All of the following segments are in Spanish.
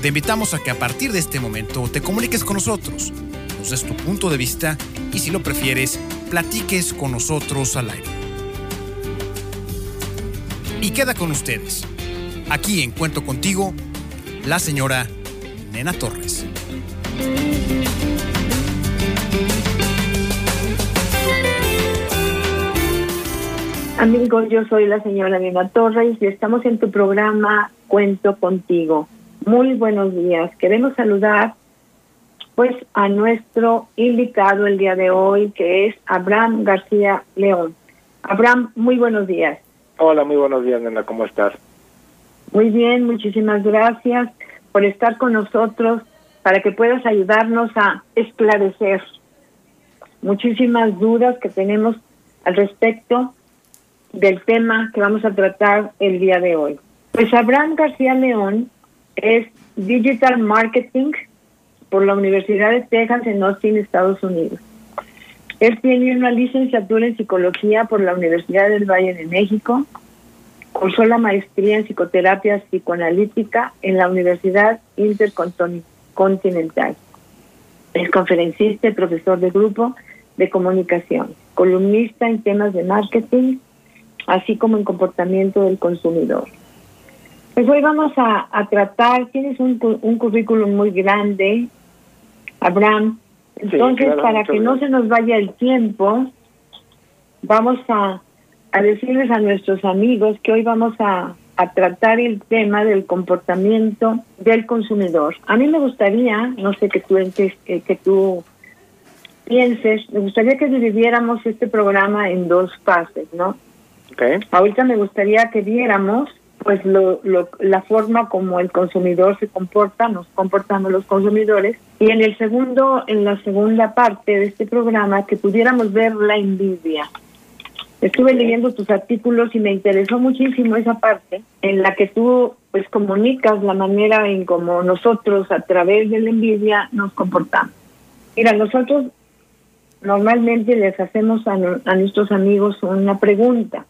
Te invitamos a que a partir de este momento te comuniques con nosotros, nos des tu punto de vista y si lo prefieres, platiques con nosotros al aire. Y queda con ustedes, aquí en Cuento Contigo, la señora Nena Torres. Amigos, yo soy la señora Nena Torres y estamos en tu programa Cuento Contigo. Muy buenos días. Queremos saludar pues a nuestro invitado el día de hoy que es Abraham García León. Abraham, muy buenos días. Hola, muy buenos días, nena, ¿cómo estás? Muy bien, muchísimas gracias por estar con nosotros para que puedas ayudarnos a esclarecer muchísimas dudas que tenemos al respecto del tema que vamos a tratar el día de hoy. Pues Abraham García León es Digital Marketing por la Universidad de Texas en Austin, Estados Unidos. Él tiene una licenciatura en psicología por la Universidad del Valle de México. Cursó la maestría en psicoterapia psicoanalítica en la Universidad Intercontinental. Es conferencista y profesor de grupo de comunicación, columnista en temas de marketing, así como en comportamiento del consumidor. Pues hoy vamos a, tratar, tienes un, un currículum muy grande, Abraham, entonces para que no se nos vaya el tiempo, vamos a, a decirles a nuestros amigos que hoy vamos a, a tratar el tema del comportamiento del consumidor. A mí me gustaría, no sé que tú, que, que tú pienses, me gustaría que dividiéramos este programa en dos fases, ¿no? Okay. Ahorita me gustaría que viéramos pues lo, lo, la forma como el consumidor se comporta, nos comportamos los consumidores, y en el segundo, en la segunda parte de este programa, que pudiéramos ver la envidia. Estuve leyendo tus artículos y me interesó muchísimo esa parte en la que tú pues comunicas la manera en cómo nosotros a través de la envidia nos comportamos. Mira, nosotros normalmente les hacemos a, a nuestros amigos una pregunta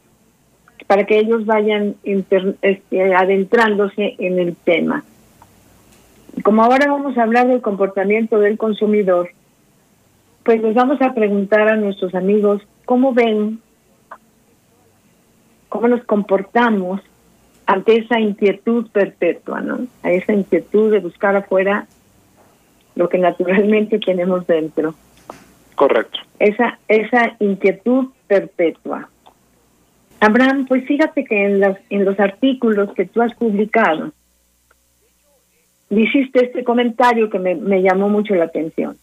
para que ellos vayan este, adentrándose en el tema. Como ahora vamos a hablar del comportamiento del consumidor, pues les vamos a preguntar a nuestros amigos cómo ven, cómo nos comportamos ante esa inquietud perpetua, ¿no? A esa inquietud de buscar afuera lo que naturalmente tenemos dentro. Correcto. Esa esa inquietud perpetua. Abraham, pues fíjate que en los, en los artículos que tú has publicado, hiciste este comentario que me, me llamó mucho la atención.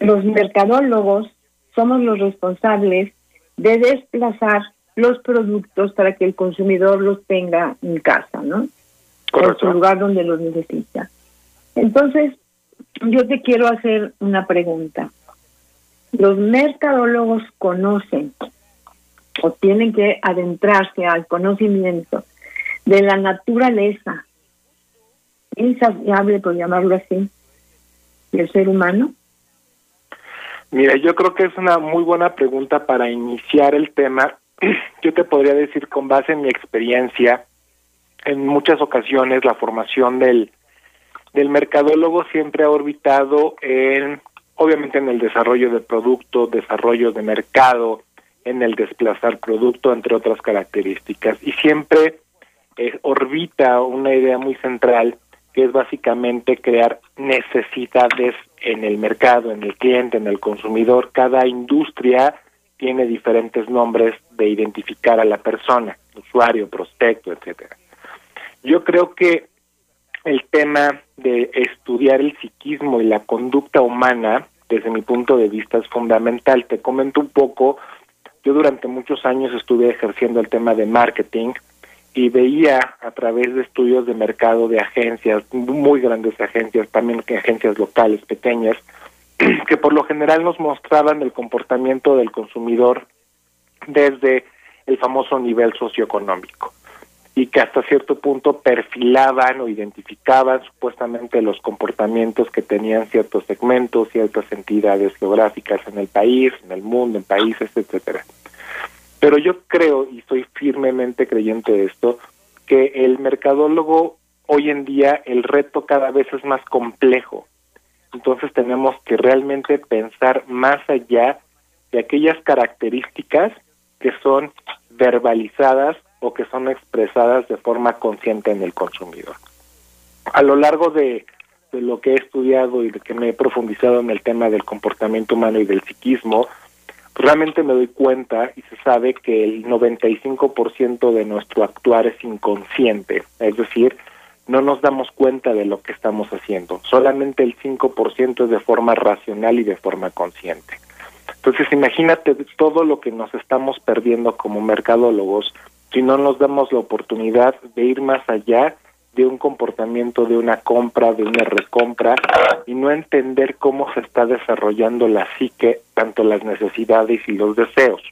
Los mercadólogos somos los responsables de desplazar los productos para que el consumidor los tenga en casa, ¿no? En su lugar donde los necesita. Entonces, yo te quiero hacer una pregunta. Los mercadólogos conocen o tienen que adentrarse al conocimiento de la naturaleza insaciable, por llamarlo así, del ser humano? Mira, yo creo que es una muy buena pregunta para iniciar el tema. Yo te podría decir, con base en mi experiencia, en muchas ocasiones la formación del, del mercadólogo siempre ha orbitado en, obviamente, en el desarrollo de producto, desarrollo de mercado, en el desplazar producto, entre otras características. Y siempre eh, orbita una idea muy central que es básicamente crear necesidades en el mercado, en el cliente, en el consumidor. Cada industria tiene diferentes nombres de identificar a la persona, usuario, prospecto, etcétera. Yo creo que el tema de estudiar el psiquismo y la conducta humana, desde mi punto de vista, es fundamental. Te comento un poco yo durante muchos años estuve ejerciendo el tema de marketing y veía a través de estudios de mercado de agencias, muy grandes agencias, también agencias locales, pequeñas, que por lo general nos mostraban el comportamiento del consumidor desde el famoso nivel socioeconómico y que hasta cierto punto perfilaban o identificaban supuestamente los comportamientos que tenían ciertos segmentos, ciertas entidades geográficas en el país, en el mundo, en países, etcétera. Pero yo creo y soy firmemente creyente de esto que el mercadólogo hoy en día el reto cada vez es más complejo. Entonces tenemos que realmente pensar más allá de aquellas características que son verbalizadas o que son expresadas de forma consciente en el consumidor. A lo largo de, lo que he estudiado y de que me he profundizado en el tema del comportamiento humano y del psiquismo, realmente me doy cuenta y se sabe que el 95% de nuestro actuar es inconsciente, es decir, no nos damos cuenta de lo que estamos haciendo, solamente el 5% es de forma racional y de forma consciente. Entonces imagínate todo lo que nos estamos perdiendo como mercadólogos si no nos damos la oportunidad de ir más allá de un comportamiento de una compra, de una recompra, y no entender cómo se está desarrollando la psique, tanto las necesidades y los deseos.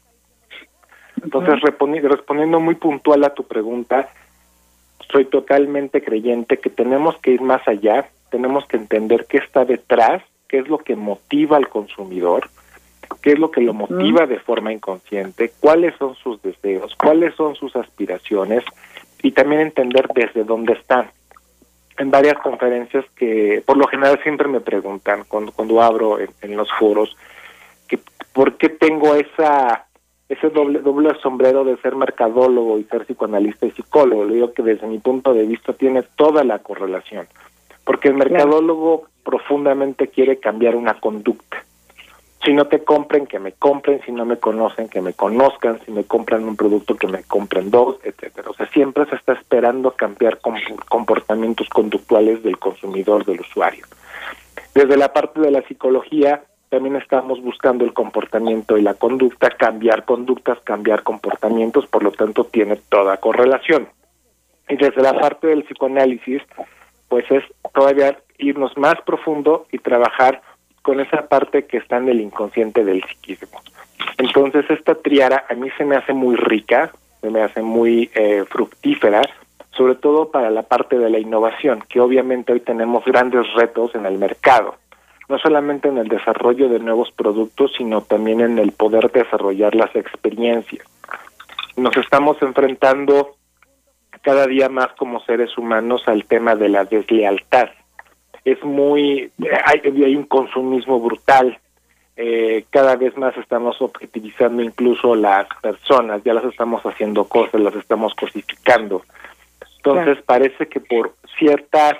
Entonces, respondiendo muy puntual a tu pregunta, soy totalmente creyente que tenemos que ir más allá, tenemos que entender qué está detrás, qué es lo que motiva al consumidor, qué es lo que lo motiva de forma inconsciente, cuáles son sus deseos, cuáles son sus aspiraciones y también entender desde dónde están. En varias conferencias que por lo general siempre me preguntan cuando, cuando abro en, los foros que por qué tengo esa ese doble doble sombrero de ser mercadólogo y ser psicoanalista y psicólogo. Le digo que desde mi punto de vista tiene toda la correlación, porque el mercadólogo profundamente quiere cambiar una conducta si no te compren, que me compren, si no me conocen, que me conozcan, si me compran un producto, que me compren dos, etcétera. O sea, siempre se está esperando cambiar comportamientos conductuales del consumidor, del usuario. Desde la parte de la psicología, también estamos buscando el comportamiento y la conducta, cambiar conductas, cambiar comportamientos, por lo tanto tiene toda correlación. Y desde la parte del psicoanálisis, pues es todavía irnos más profundo y trabajar con esa parte que está en el inconsciente del psiquismo. Entonces esta triara a mí se me hace muy rica, se me hace muy eh, fructífera, sobre todo para la parte de la innovación, que obviamente hoy tenemos grandes retos en el mercado, no solamente en el desarrollo de nuevos productos, sino también en el poder desarrollar las experiencias. Nos estamos enfrentando cada día más como seres humanos al tema de la deslealtad es muy, hay, hay un consumismo brutal, eh, cada vez más estamos objetivizando incluso las personas, ya las estamos haciendo cosas, las estamos cosificando. Entonces parece que por ciertas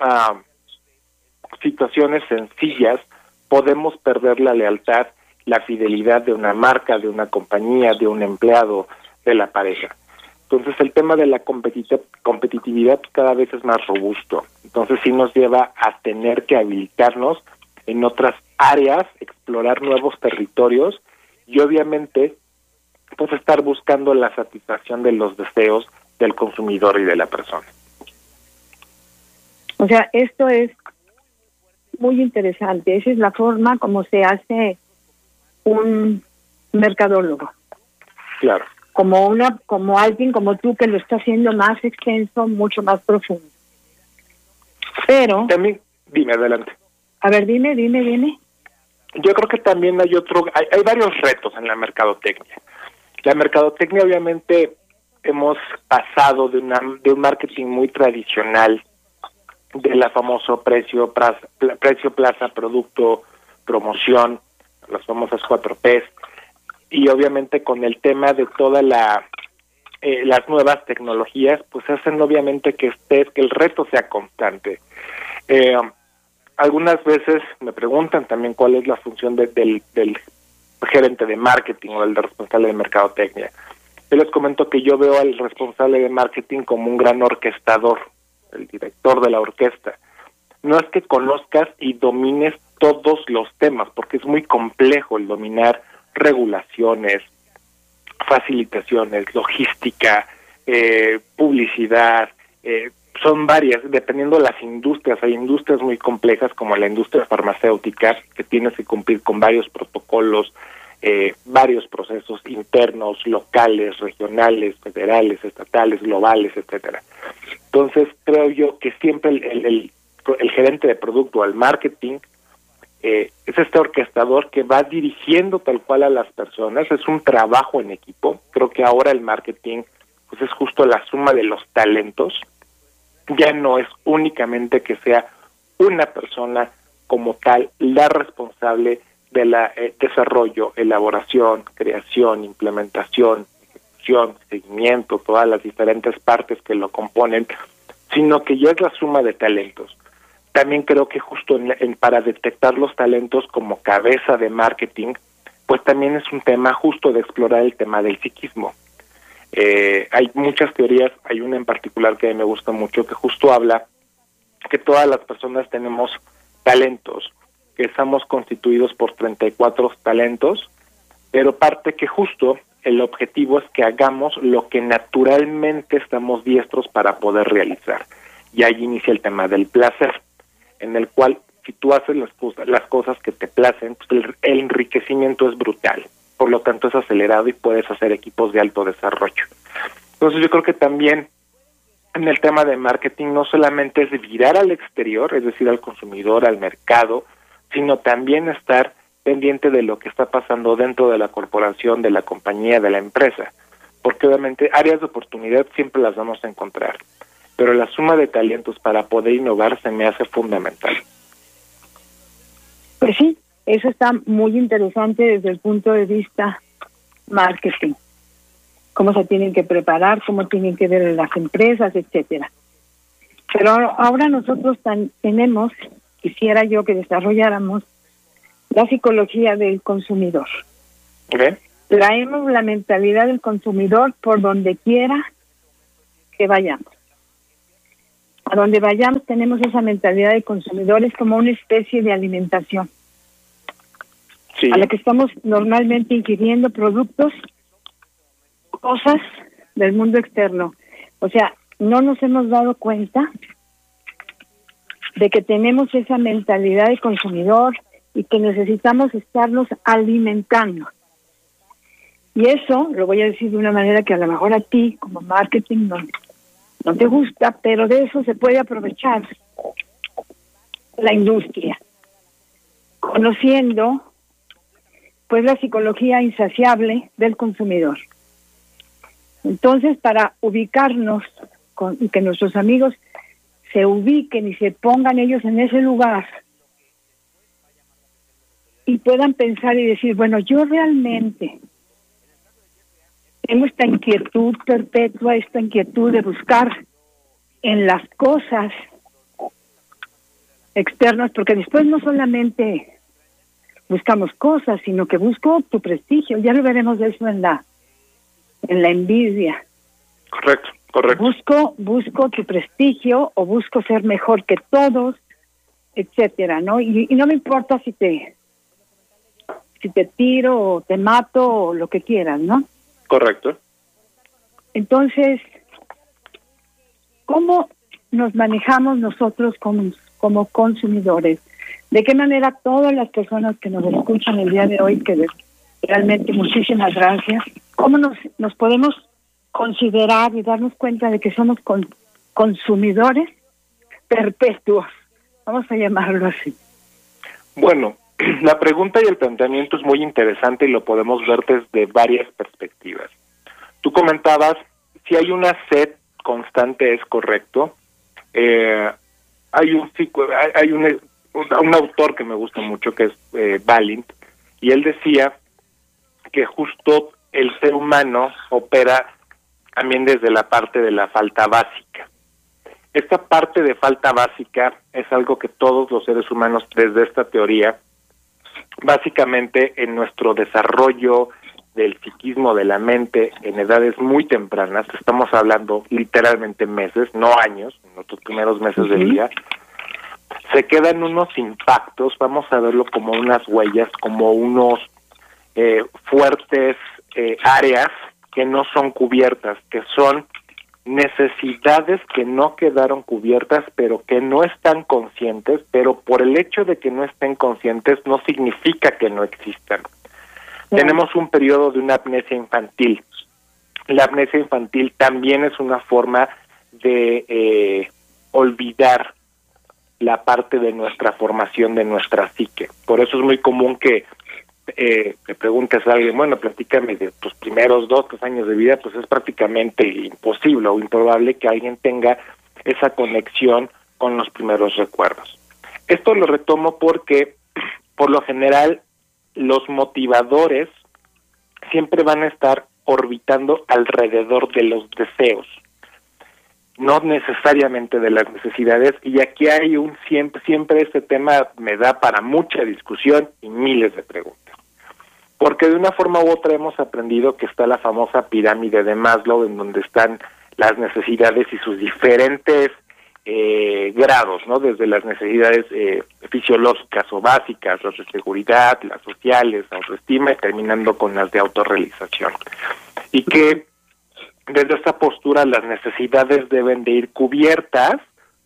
ah, situaciones sencillas podemos perder la lealtad, la fidelidad de una marca, de una compañía, de un empleado, de la pareja. Entonces el tema de la competitividad cada vez es más robusto. Entonces sí nos lleva a tener que habilitarnos en otras áreas, explorar nuevos territorios y obviamente pues estar buscando la satisfacción de los deseos del consumidor y de la persona. O sea, esto es muy interesante. Esa es la forma como se hace un mercadólogo. Claro como una como alguien como tú que lo está haciendo más extenso, mucho más profundo. Pero también dime adelante. A ver, dime, dime, dime. Yo creo que también hay otro hay, hay varios retos en la mercadotecnia. La mercadotecnia obviamente hemos pasado de una de un marketing muy tradicional de la famoso precio plaza, precio plaza producto promoción las famosas cuatro P's y obviamente con el tema de toda la eh, las nuevas tecnologías pues hacen obviamente que estés que el reto sea constante. Eh, algunas veces me preguntan también cuál es la función del, del gerente de marketing o del responsable de mercadotecnia. Yo les comento que yo veo al responsable de marketing como un gran orquestador el director de la orquesta. No es que conozcas y domines todos los temas porque es muy complejo el dominar regulaciones, facilitaciones, logística, eh, publicidad, eh, son varias, dependiendo de las industrias. Hay industrias muy complejas como la industria farmacéutica, que tienes que cumplir con varios protocolos, eh, varios procesos internos, locales, regionales, federales, estatales, globales, etcétera. Entonces, creo yo que siempre el, el, el, gerente de producto, el marketing, eh, es este orquestador que va dirigiendo tal cual a las personas, es un trabajo en equipo. Creo que ahora el marketing pues es justo la suma de los talentos, ya no es únicamente que sea una persona como tal la responsable de la eh, desarrollo, elaboración, creación, implementación, ejecución, seguimiento, todas las diferentes partes que lo componen, sino que ya es la suma de talentos. También creo que justo en, para detectar los talentos como cabeza de marketing, pues también es un tema justo de explorar el tema del psiquismo. Eh, hay muchas teorías, hay una en particular que me gusta mucho que justo habla que todas las personas tenemos talentos, que estamos constituidos por 34 talentos, pero parte que justo el objetivo es que hagamos lo que naturalmente estamos diestros para poder realizar. Y ahí inicia el tema del placer, en el cual si tú haces las cosas, las cosas que te placen, pues el, el enriquecimiento es brutal. Por lo tanto es acelerado y puedes hacer equipos de alto desarrollo. Entonces yo creo que también en el tema de marketing no solamente es virar al exterior, es decir, al consumidor, al mercado, sino también estar pendiente de lo que está pasando dentro de la corporación, de la compañía, de la empresa, porque obviamente áreas de oportunidad siempre las vamos a encontrar, pero la suma de talentos para poder innovar se me hace fundamental. Pues sí, eso está muy interesante desde el punto de vista marketing, cómo se tienen que preparar, cómo tienen que ver las empresas, etcétera. Pero ahora nosotros tan, tenemos quisiera yo que desarrolláramos la psicología del consumidor. Traemos la mentalidad del consumidor por donde quiera que vayamos. A donde vayamos tenemos esa mentalidad de consumidores como una especie de alimentación. A la que estamos normalmente ingiriendo productos, cosas del mundo externo. O sea, no nos hemos dado cuenta de que tenemos esa mentalidad de consumidor y que necesitamos estarnos alimentando. Y eso lo voy a decir de una manera que a lo mejor a ti como marketing no, no te gusta, pero de eso se puede aprovechar la industria, conociendo pues la psicología insaciable del consumidor. Entonces, para ubicarnos con, y que nuestros amigos se ubiquen y se pongan ellos en ese lugar y puedan pensar y decir, bueno, yo realmente tengo esta inquietud perpetua, esta inquietud de buscar en las cosas externas, porque después no solamente buscamos cosas, sino que busco tu prestigio. Ya lo veremos de eso en la en la envidia. Correcto. Correcto. Busco, busco tu prestigio o busco ser mejor que todos, etcétera, ¿no? Y, no me importa si te si te tiro o te mato o lo que quieras, ¿no? Correcto. Entonces, ¿cómo nos manejamos nosotros como, como consumidores? ¿De qué manera todas las personas que nos escuchan el día de hoy, que realmente muchísimas gracias, cómo nos, nos podemos considerar y darnos cuenta de que somos consumidores perpetuos, vamos a llamarlo así. Bueno, la pregunta y el planteamiento es muy interesante y lo podemos ver desde varias perspectivas. Tú comentabas, si hay una sed constante es correcto. Eh, hay un hay un, un, autor que me gusta mucho que es eh, y él decía que justo el ser humano opera también desde la parte de la falta básica. Esta parte de falta básica es algo que todos los seres humanos desde esta teoría, básicamente en nuestro desarrollo del psiquismo de la mente en edades muy tempranas, estamos hablando literalmente meses, no años, en nuestros primeros meses de vida, se quedan unos impactos, vamos a verlo como unas huellas, como unos eh, fuertes eh, áreas que no son cubiertas, que son necesidades que no quedaron cubiertas, pero que no están conscientes, pero por el hecho de que no estén conscientes no significa que no existan. Tenemos un periodo de una amnesia infantil. La amnesia infantil también es una forma de eh, olvidar la parte de nuestra formación, de nuestra psique. Por eso es muy común que eh, le preguntes a alguien, bueno, platícame de tus primeros dos, tres años de vida, pues es prácticamente imposible o improbable que alguien tenga esa conexión con los primeros recuerdos. Esto lo retomo porque, por lo general, los motivadores siempre van a estar orbitando alrededor de los deseos, no necesariamente de las necesidades, y aquí hay un siempre, siempre este tema me da para mucha discusión y miles de preguntas porque de una forma u otra hemos aprendido que está la famosa pirámide de Maslow, en donde están las necesidades y sus diferentes eh, grados, ¿no? Desde las necesidades eh, fisiológicas o básicas, las de seguridad, las sociales, la autoestima, y terminando con las de autorrealización. Y que desde esta postura las necesidades deben de ir cubiertas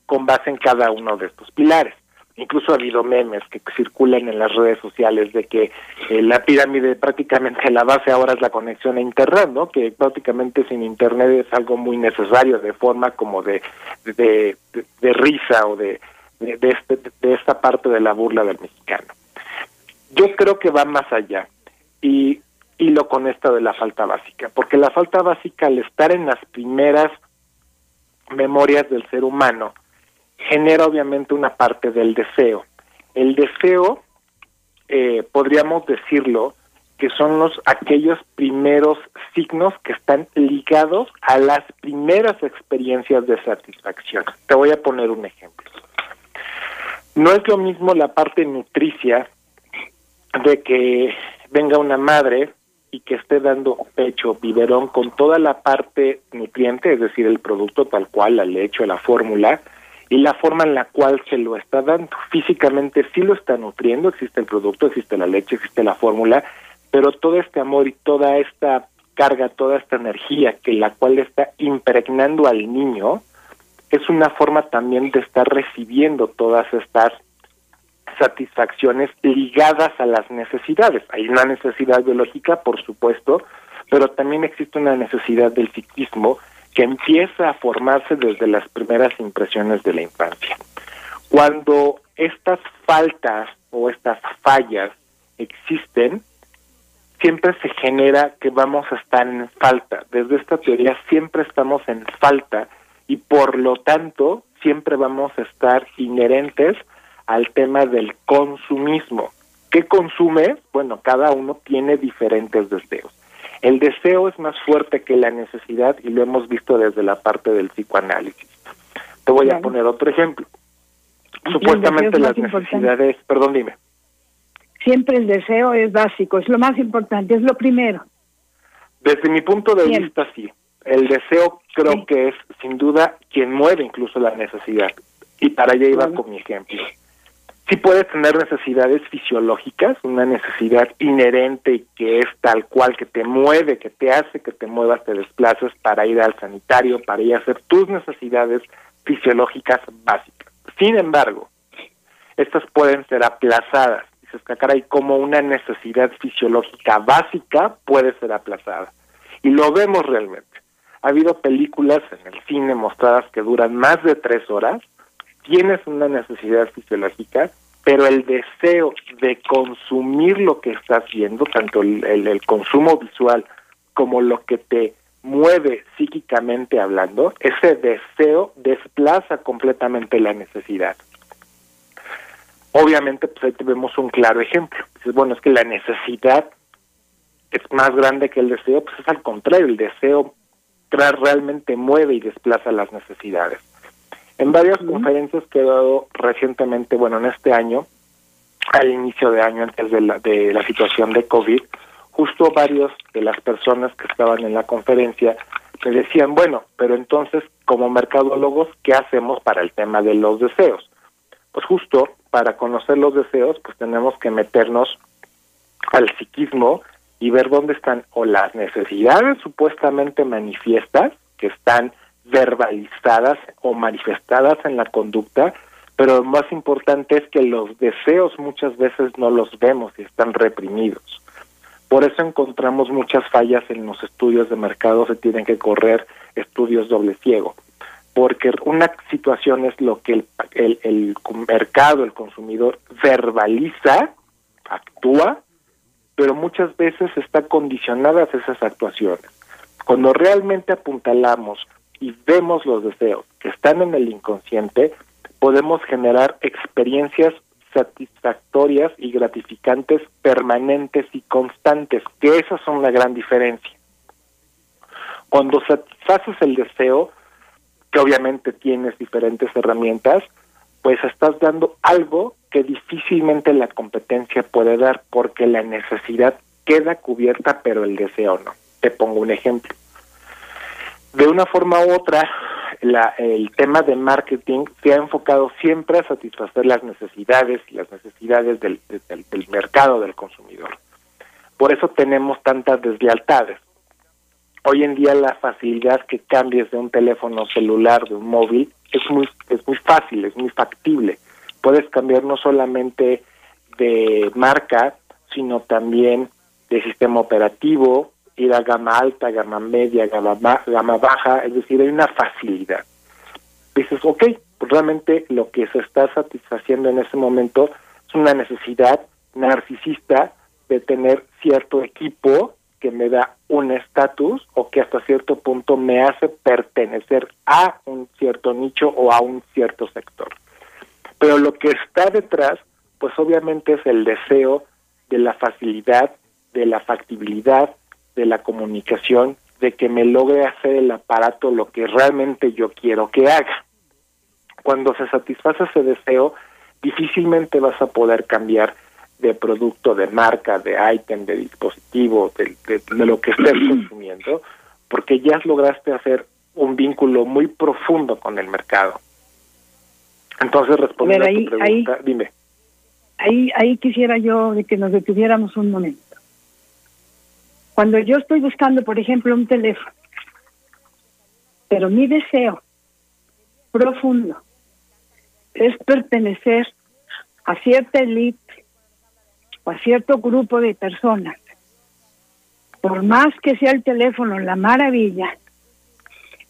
con base en cada uno de estos pilares incluso ha habido memes que circulan en las redes sociales de que eh, la pirámide prácticamente la base ahora es la conexión a internet, ¿no? Que prácticamente sin internet es algo muy necesario de forma como de de, de, risa o de de, este, de esta parte de la burla del mexicano. Yo creo que va más allá y y lo con esta de la falta básica, porque la falta básica al estar en las primeras memorias del ser humano genera obviamente una parte del deseo. El deseo, eh, podríamos decirlo, que son los aquellos primeros signos que están ligados a las primeras experiencias de satisfacción. Te voy a poner un ejemplo. No es lo mismo la parte nutricia de que venga una madre y que esté dando pecho, biberón, con toda la parte nutriente, es decir, el producto tal cual, la leche, la fórmula, y la forma en la cual se lo está dando. Físicamente sí lo está nutriendo, existe el producto, existe la leche, existe la fórmula, pero todo este amor y toda esta carga, toda esta energía que la cual está impregnando al niño, es una forma también de estar recibiendo todas estas satisfacciones ligadas a las necesidades. Hay una necesidad biológica, por supuesto, pero también existe una necesidad del psiquismo que empieza a formarse desde las primeras impresiones de la infancia. Cuando estas faltas o estas fallas existen, siempre se genera que vamos a estar en falta. Desde esta teoría siempre estamos en falta y por lo tanto siempre vamos a estar inherentes al tema del consumismo. ¿Qué consume? Bueno, cada uno tiene diferentes deseos. El deseo es más fuerte que la necesidad y lo hemos visto desde la parte del psicoanálisis. Te voy a poner otro ejemplo. Supuestamente las necesidades, perdón, dime. Siempre el deseo es básico, es lo más importante, es lo primero. Desde mi punto de vista, sí. El deseo creo que es, sin duda, quien mueve incluso la necesidad. Y para allá iba con mi ejemplo sí puedes tener necesidades fisiológicas, una necesidad inherente que es tal cual, que te mueve, que te hace que te muevas, te desplaces para ir al sanitario, para ir a hacer tus necesidades fisiológicas básicas. Sin embargo, estas pueden ser aplazadas. Dices que caray, como una necesidad fisiológica básica puede ser aplazada. Y lo vemos realmente. Ha habido películas en el cine mostradas que duran más de tres horas tienes una necesidad fisiológica, pero el deseo de consumir lo que estás viendo, tanto el, el, consumo visual como lo que te mueve psíquicamente hablando, ese deseo desplaza completamente la necesidad. Obviamente, pues ahí tenemos un claro ejemplo. Dices, bueno, es que la necesidad es más grande que el deseo, pues es al contrario, el deseo realmente mueve y desplaza las necesidades. En varias conferencias que he dado recientemente, bueno, en este año, al inicio de año, antes de la, de la situación de COVID, justo varios de las personas que estaban en la conferencia me decían, bueno, pero entonces, como mercadólogos, ¿qué hacemos para el tema de los deseos? Pues justo para conocer los deseos, pues tenemos que meternos al psiquismo y ver dónde están o las necesidades supuestamente manifiestas que están verbalizadas o manifestadas en la conducta, pero lo más importante es que los deseos muchas veces no los vemos y están reprimidos. Por eso encontramos muchas fallas en los estudios de mercado, se tienen que correr estudios doble ciego, porque una situación es lo que el, el, mercado, el consumidor verbaliza, actúa, pero muchas veces está condicionadas esas actuaciones. Cuando realmente apuntalamos y vemos los deseos que están en el inconsciente, podemos generar experiencias satisfactorias y gratificantes permanentes y constantes, que esas son la gran diferencia. Cuando satisfaces el deseo, que obviamente tienes diferentes herramientas, pues estás dando algo que difícilmente la competencia puede dar porque la necesidad queda cubierta pero el deseo no. Te pongo un ejemplo. De una forma u otra, la, el tema de marketing se ha enfocado siempre a satisfacer las necesidades y las necesidades del, del, del mercado del consumidor. Por eso tenemos tantas deslealtades. Hoy en día la facilidad que cambies de un teléfono celular, de un móvil, es muy, es muy fácil, es muy factible. Puedes cambiar no solamente de marca, sino también de sistema operativo, ir a gama alta, gama media, gama, gama baja, es decir, hay una facilidad. Dices, ok, pues realmente lo que se está satisfaciendo en ese momento es una necesidad narcisista de tener cierto equipo que me da un estatus o que hasta cierto punto me hace pertenecer a un cierto nicho o a un cierto sector. Pero lo que está detrás, pues obviamente es el deseo de la facilidad, de la factibilidad, de la comunicación, de que me logre hacer el aparato lo que realmente yo quiero que haga. Cuando se satisface ese deseo, difícilmente vas a poder cambiar de producto, de marca, de ítem, de dispositivo, de, de, de, lo que estés consumiendo, porque ya lograste hacer un vínculo muy profundo con el mercado. Entonces, respondiendo ahí, a tu pregunta, ahí, dime. Ahí, ahí quisiera yo de que nos detuviéramos un momento. Cuando yo estoy buscando, por ejemplo, un teléfono, pero mi deseo profundo es pertenecer a cierta élite o a cierto grupo de personas, por más que sea el teléfono la maravilla,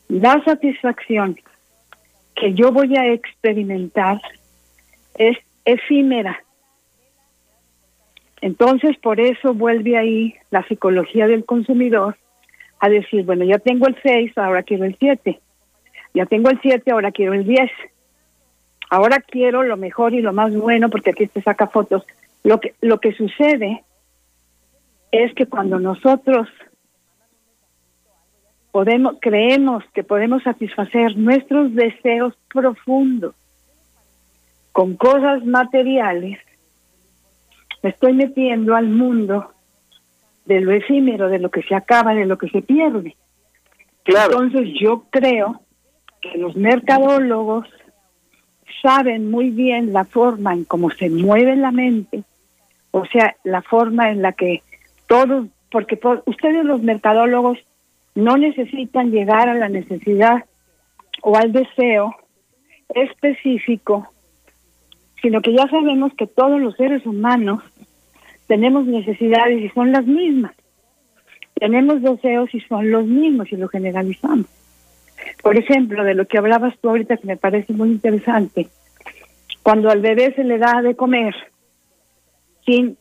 la satisfacción que yo voy a experimentar es efímera. Entonces, por eso vuelve ahí la psicología del consumidor a decir, bueno, ya tengo el 6, ahora quiero el 7. Ya tengo el 7, ahora quiero el 10. Ahora quiero lo mejor y lo más bueno porque aquí te saca fotos. Lo que, lo que sucede es que cuando nosotros podemos, creemos que podemos satisfacer nuestros deseos profundos con cosas materiales, me estoy metiendo al mundo de lo efímero, de lo que se acaba, de lo que se pierde. Claro. Entonces yo creo que los mercadólogos saben muy bien la forma en cómo se mueve la mente, o sea, la forma en la que todos, porque por, ustedes los mercadólogos no necesitan llegar a la necesidad o al deseo específico, sino que ya sabemos que todos los seres humanos tenemos necesidades y son las mismas. Tenemos deseos y son los mismos y lo generalizamos. Por ejemplo, de lo que hablabas tú ahorita que me parece muy interesante, cuando al bebé se le da de comer sin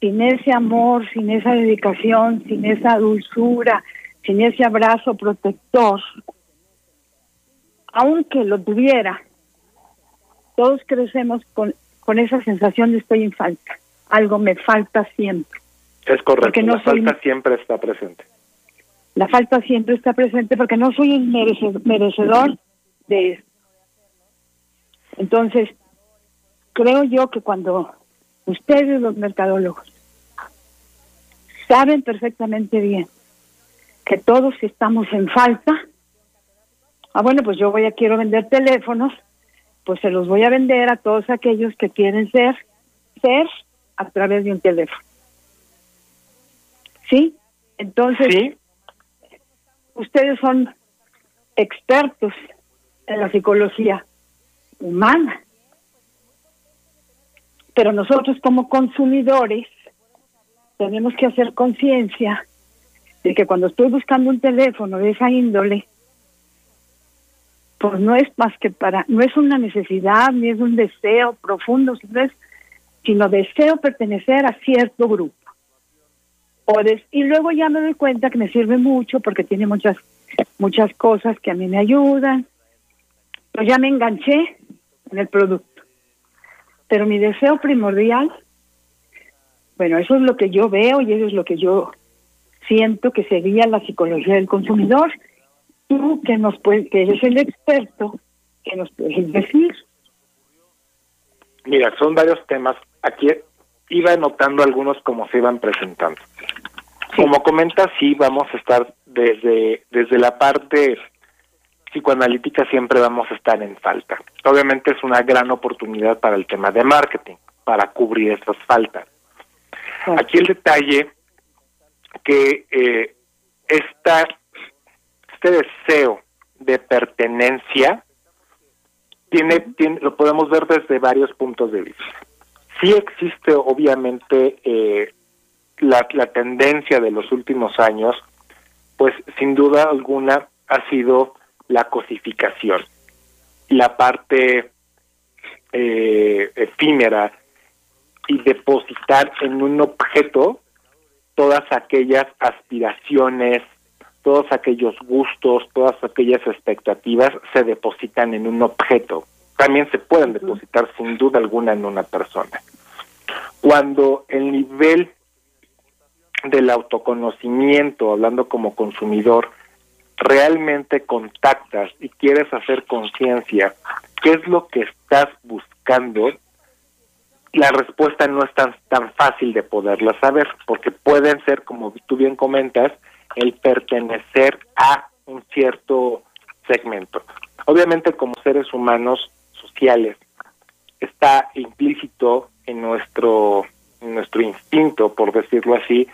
sin ese amor, sin esa dedicación, sin esa dulzura, sin ese abrazo protector, aunque lo tuviera, todos crecemos con, con esa sensación de estoy en falta. Algo me falta siempre. Es correcto, no la soy, falta siempre está presente. La falta siempre está presente porque no soy el merecedor, merecedor de eso. Entonces, creo yo que cuando ustedes los mercadólogos saben perfectamente bien que todos estamos en falta. Ah, bueno, pues yo voy a quiero vender teléfonos, pues se los voy a vender a todos aquellos que quieren ser ser a través de un teléfono. ¿Sí? Entonces, ¿Sí? ustedes son expertos en la psicología humana. Pero nosotros como consumidores tenemos que hacer conciencia de que cuando estoy buscando un teléfono de esa índole, pues no es más que para, no es una necesidad ni es un deseo profundo, sino es, sino deseo pertenecer a cierto grupo. y luego ya me doy cuenta que me sirve mucho porque tiene muchas, muchas cosas que a mí me ayudan. Pues ya me enganché en el producto. Pero mi deseo primordial, bueno, eso es lo que yo veo y eso es lo que yo siento que sería la psicología del consumidor. Tú que nos puedes, que eres el experto, que nos puedes decir. Mira, son varios temas. Aquí iba anotando algunos como se iban presentando. Como comentas, sí, vamos a estar desde, desde la parte psicoanalítica siempre vamos a estar en falta. Obviamente es una gran oportunidad para el tema de marketing, para cubrir esas faltas. Aquí el detalle que eh, esta, este deseo de pertenencia tiene, tiene, lo podemos ver desde varios puntos de vista. Sí existe obviamente eh, la, la tendencia de los últimos años, pues sin duda alguna ha sido la cosificación, la parte eh, efímera y depositar en un objeto todas aquellas aspiraciones, todos aquellos gustos, todas aquellas expectativas se depositan en un objeto. También se pueden depositar sin duda alguna en una persona. Cuando el nivel del autoconocimiento, hablando como consumidor, realmente contactas y quieres hacer conciencia, ¿qué es lo que estás buscando? la respuesta no es tan, tan fácil de poderla saber, porque pueden ser, como tú bien comentas, el pertenecer a un cierto segmento. Obviamente como seres humanos sociales está implícito en nuestro, nuestro instinto, por decirlo así,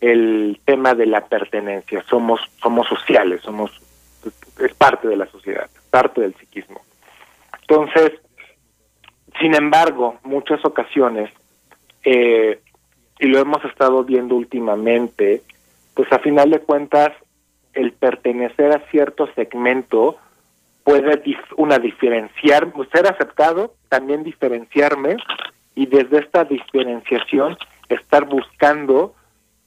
el tema de la pertenencia. Somos, somos sociales, somos, es parte de la sociedad, parte del psiquismo. Entonces, sin embargo, muchas ocasiones, eh, y lo hemos estado viendo últimamente, pues a final de cuentas, el pertenecer a cierto segmento puede una diferenciar, ser aceptado, también diferenciarme y desde esta diferenciación estar buscando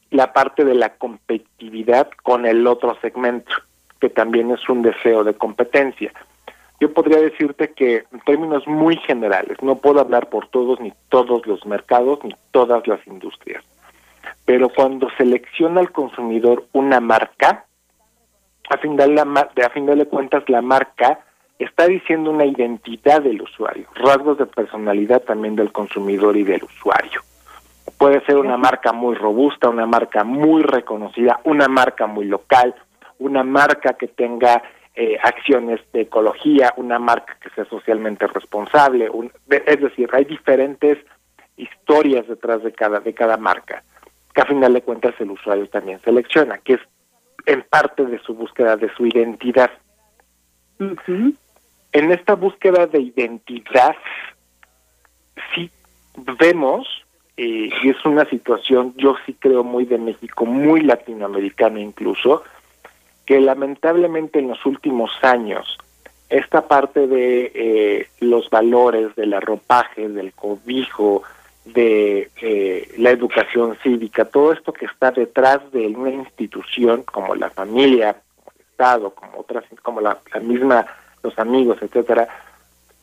la parte de la competitividad con el otro segmento, que también es un deseo de competencia. Yo podría decirte que en términos muy generales, no puedo hablar por todos ni todos los mercados ni todas las industrias, pero cuando selecciona el consumidor una marca, a fin de, la, a fin de cuentas la marca está diciendo una identidad del usuario, rasgos de personalidad también del consumidor y del usuario. Puede ser una marca muy robusta, una marca muy reconocida, una marca muy local, una marca que tenga eh, acciones de ecología, una marca que sea socialmente responsable, es decir, hay diferentes historias detrás de cada de cada marca, que a final de cuentas el usuario también selecciona, que es en parte de su búsqueda de su identidad. En esta búsqueda de identidad, sí vemos, eh, y es una situación, yo sí creo muy de México, muy latinoamericana incluso, que lamentablemente en los últimos años esta parte de eh, los valores del arropaje, del cobijo, de eh, la educación cívica, todo esto que está detrás de una institución como la familia, como el Estado, como otras, como la, misma, los amigos, etcétera,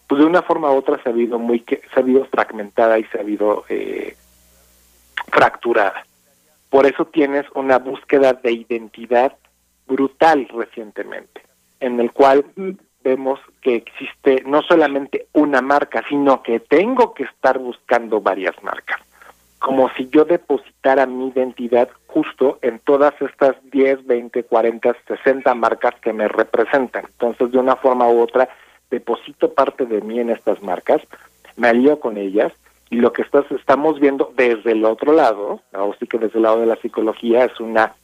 pues de una forma u otra se ha habido muy, se ha habido fragmentada y se ha habido eh, fracturada. Por eso tienes una búsqueda de identidad brutal recientemente, en el cual vemos que existe no solamente una marca, sino que tengo que estar buscando varias marcas. Como si yo depositara mi identidad justo en todas estas 10, 20, 40, 60 marcas que me representan. Entonces, de una forma u otra, deposito parte de mí en estas marcas, me alío con ellas y lo que estamos viendo desde el otro lado, o sí que desde el lado de la psicología, es una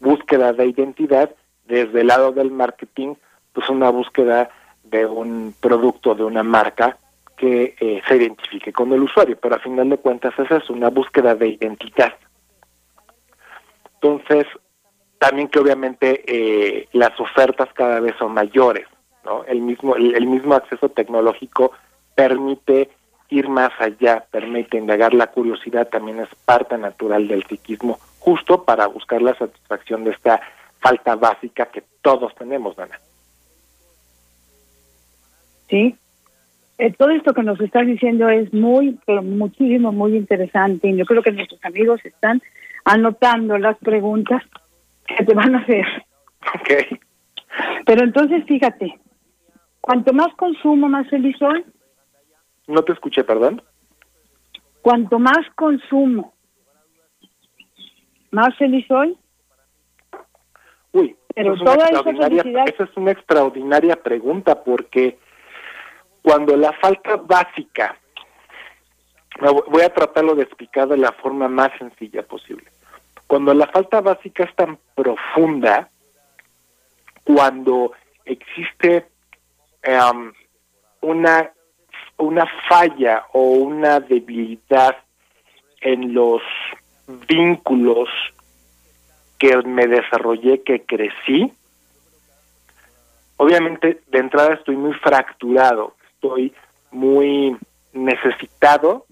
búsqueda de identidad desde el lado del marketing, pues una búsqueda de un producto, de una marca que eh, se identifique con el usuario, pero a final de cuentas esa es una búsqueda de identidad. Entonces, también que obviamente eh, las ofertas cada vez son mayores, ¿no? El mismo, el, mismo acceso tecnológico permite ir más allá, permite indagar la curiosidad, también es parte natural del psiquismo, justo para buscar la satisfacción de esta falta básica que todos tenemos, Dana. Sí, eh, todo esto que nos estás diciendo es muy, pero muchísimo, muy interesante. Y yo creo que nuestros amigos están anotando las preguntas que te van a hacer. Ok. Pero entonces, fíjate, cuanto más consumo, más feliz soy. No te escuché, perdón. Cuanto más consumo, más feliz soy. Uy, pero es toda esa felicidad... Esa es una extraordinaria pregunta porque cuando la falta básica, voy a tratarlo de explicar de la forma más sencilla posible, cuando la falta básica es tan profunda, cuando existe em, una, una falla o una debilidad en los vínculos que me desarrollé, que crecí, obviamente de entrada estoy muy fracturado, estoy muy necesitado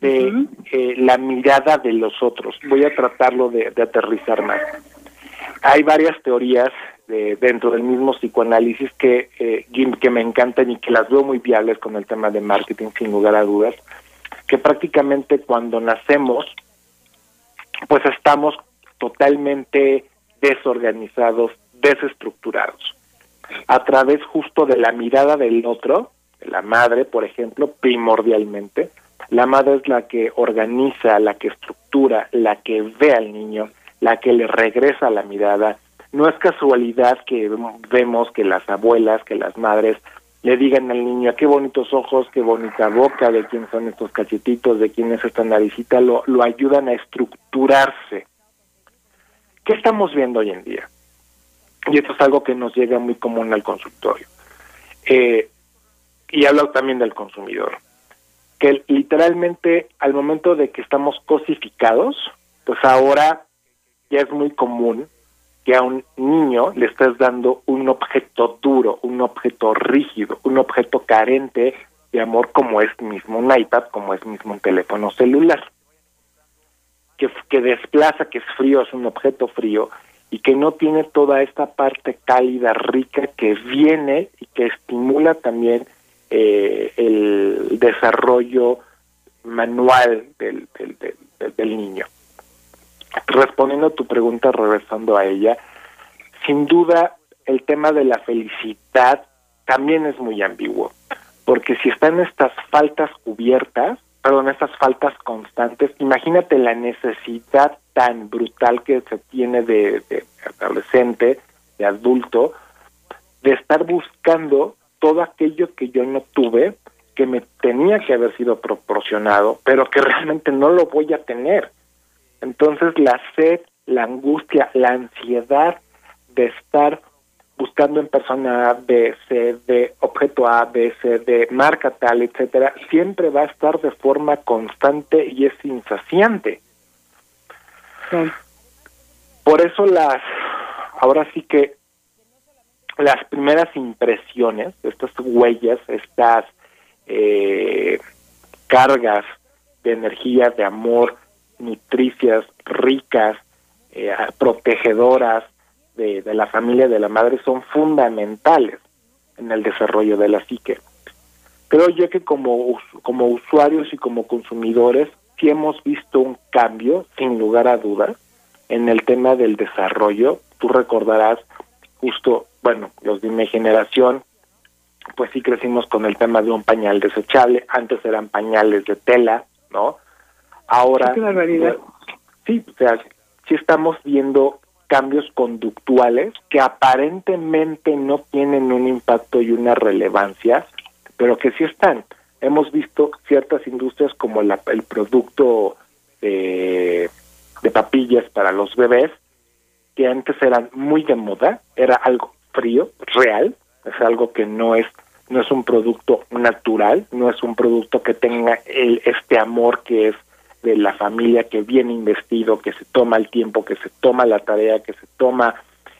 de eh, la mirada de los otros. Voy a tratarlo de, aterrizar más. Hay varias teorías de, dentro del mismo psicoanálisis que, eh, que me encantan y que las veo muy viables con el tema de marketing, sin lugar a dudas, que prácticamente cuando nacemos, pues estamos totalmente desorganizados, desestructurados a través justo de la mirada del otro, de la madre, por ejemplo, primordialmente. La madre es la que organiza, la que estructura, la que ve al niño, la que le regresa la mirada. No es casualidad que vemos que las abuelas, que las madres le digan al niño qué bonitos ojos, qué bonita boca, de quién son estos cachetitos, de quién es esta naricita, lo, lo ayudan a estructurarse. ¿Qué estamos viendo hoy en día? Y esto es algo que nos llega muy común al consultorio. Eh, y hablo también del consumidor, que literalmente al momento de que estamos cosificados, pues ahora ya es muy común que a un niño le estés dando un objeto duro, un objeto rígido, un objeto carente de amor como es mismo un iPad, como es mismo un teléfono celular, que, que desplaza, que es frío, es un objeto frío, y que no tiene toda esta parte cálida, rica que viene y que estimula también eh, el desarrollo manual del, del, niño. Respondiendo a tu pregunta, regresando a ella, sin duda el tema de la felicidad también es muy ambiguo, porque si están estas faltas cubiertas, perdón, estas faltas constantes, imagínate la necesidad tan brutal que se tiene de, adolescente, de adulto, de estar buscando todo aquello que yo no tuve, que me tenía que haber sido proporcionado, pero que realmente no lo voy a tener. Entonces la sed, la angustia, la ansiedad de estar buscando en persona A, B, C, D, objeto A, B, C, D, marca tal, etcétera, siempre va a estar de forma constante y es insaciante. Por eso las, ahora sí que las primeras impresiones, estas huellas, estas eh, cargas de energía, de amor, nutricias, ricas, eh, protegedoras de, de, la familia de la madre son fundamentales en el desarrollo de la psique. Creo yo que como, como usuarios y como consumidores sí hemos visto un cambio, sin lugar a dudas, en el tema del desarrollo. Tú recordarás justo, bueno, los de mi generación, pues sí crecimos con el tema de un pañal desechable. Antes eran pañales de tela, ¿no? Ahora... sí, o sea, sí estamos viendo cambios conductuales que aparentemente no tienen un impacto y una relevancia, pero que sí están. Hemos visto ciertas industrias como la, el producto de, papillas para los bebés, que antes eran muy de moda, era algo frío, real, es algo que no es no es un producto natural, no es un producto que tenga el, este amor que es de la familia que viene investido, que se toma el tiempo, que se toma la tarea, que se toma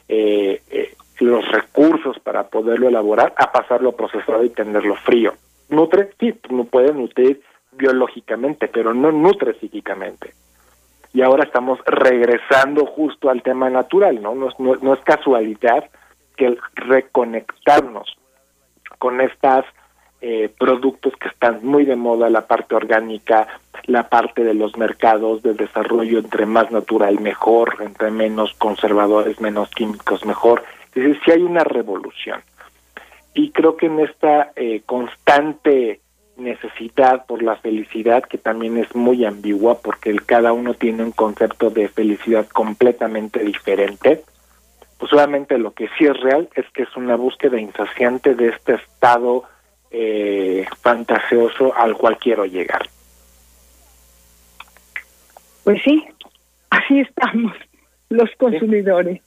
eh, eh, los recursos para poderlo elaborar, a pasarlo procesado y tenerlo frío. Nutre, sí, puede nutrir biológicamente, pero no nutre psíquicamente. Y ahora estamos regresando justo al tema natural, ¿no? No, no, no es casualidad que el reconectarnos con estos eh, productos que están muy de moda, la parte orgánica, la parte de los mercados de desarrollo, entre más natural mejor, entre menos conservadores, menos químicos mejor. Es decir, sí hay una revolución. Y creo que en esta eh, constante necesidad por la felicidad, que también es muy ambigua porque el, cada uno tiene un concepto de felicidad completamente diferente, pues solamente lo que sí es real es que es una búsqueda insaciante de este estado eh, fantasioso al cual quiero llegar. Pues sí, así estamos los consumidores.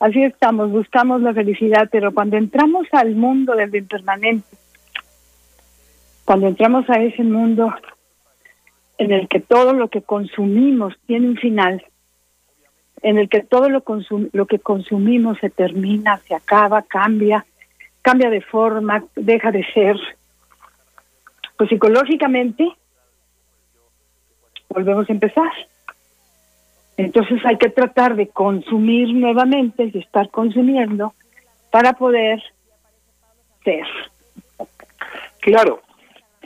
Así estamos, buscamos la felicidad, pero cuando entramos al mundo del impermanente, cuando entramos a ese mundo en el que todo lo que consumimos tiene un final, en el que todo lo, lo que consumimos se termina, se acaba, cambia, cambia de forma, deja de ser. Pues psicológicamente volvemos a empezar. Entonces hay que tratar de consumir nuevamente y estar consumiendo para poder ser. Claro,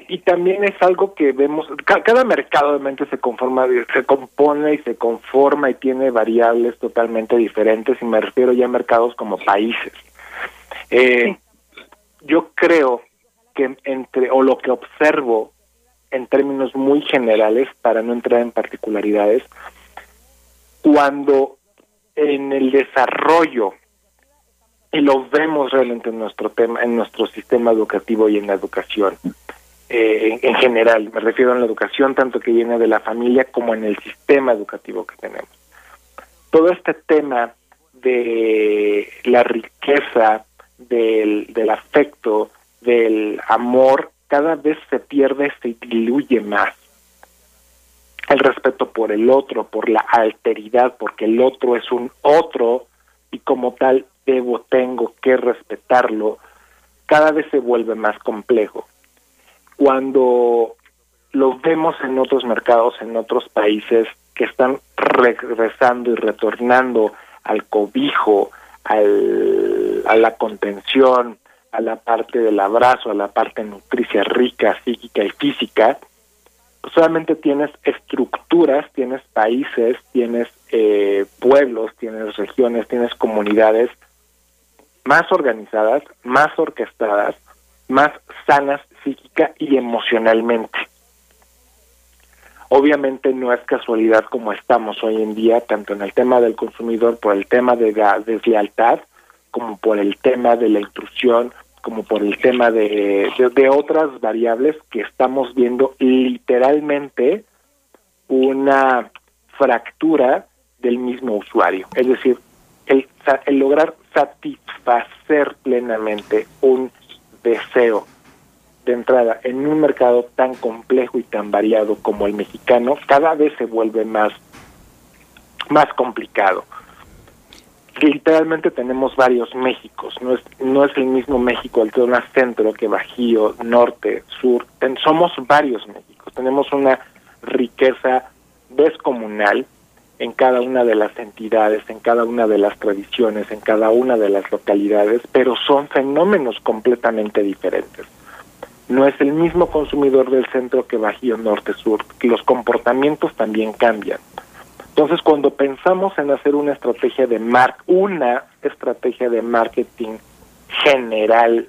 y también es algo que vemos, cada mercado obviamente se conforma, se compone y se conforma y tiene variables totalmente diferentes y me refiero ya a mercados como países. Eh, yo creo que entre, o lo que observo en términos muy generales, para no entrar en particularidades, cuando en el desarrollo y lo vemos realmente en nuestro tema, en nuestro sistema educativo y en la educación, eh, en, general, me refiero a la educación tanto que viene de la familia como en el sistema educativo que tenemos. Todo este tema de la riqueza, del, del afecto, del amor, cada vez se pierde, se diluye más. El respeto por el otro, por la alteridad, porque el otro es un otro y como tal debo, tengo que respetarlo, cada vez se vuelve más complejo cuando lo vemos en otros mercados, en otros países que están regresando y retornando al cobijo, al, a la contención, a la parte del abrazo, a la parte nutricia rica, psíquica y física, pues solamente tienes estructuras, tienes países, tienes eh, pueblos, tienes regiones, tienes comunidades más organizadas, más orquestadas, más sanas psíquica y emocionalmente. Obviamente no es casualidad como estamos hoy en día, tanto en el tema del consumidor por el tema de deslealtad, como por el tema de la intrusión, como por el tema de, otras variables que estamos viendo literalmente una fractura del mismo usuario. Es decir, el, el lograr satisfacer plenamente un deseo de entrada en un mercado tan complejo y tan variado como el mexicano, cada vez se vuelve más, más complicado. Literalmente tenemos varios Méxicos, no es, no es el mismo México el zona centro que Bajío, norte, sur, somos varios Méxicos, tenemos una riqueza descomunal en cada una de las entidades, en cada una de las tradiciones, en cada una de las localidades, pero son fenómenos completamente diferentes no es el mismo consumidor del centro que Bajío Norte-Sur, los comportamientos también cambian. Entonces, cuando pensamos en hacer una estrategia de mar una estrategia de marketing general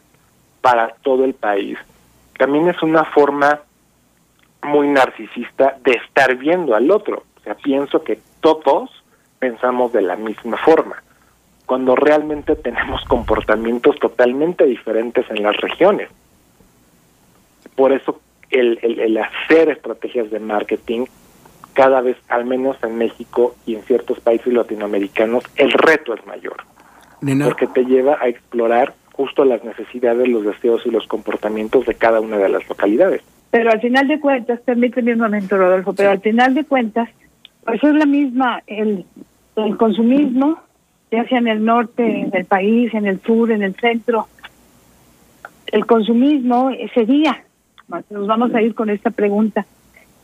para todo el país, también es una forma muy narcisista de estar viendo al otro. O sea, pienso que todos pensamos de la misma forma, cuando realmente tenemos comportamientos totalmente diferentes en las regiones. Por eso el, el, hacer estrategias de marketing cada vez, al menos en México y en ciertos países latinoamericanos, el reto es mayor. porque te lleva a explorar justo las necesidades, los deseos y los comportamientos de cada una de las localidades. Pero al final de cuentas, permíteme un momento, Rodolfo, pero al final de cuentas, pues es la misma, el, el consumismo, ya sea en el norte del país, en el sur, en el centro, el consumismo sería, nos vamos a ir con esta pregunta,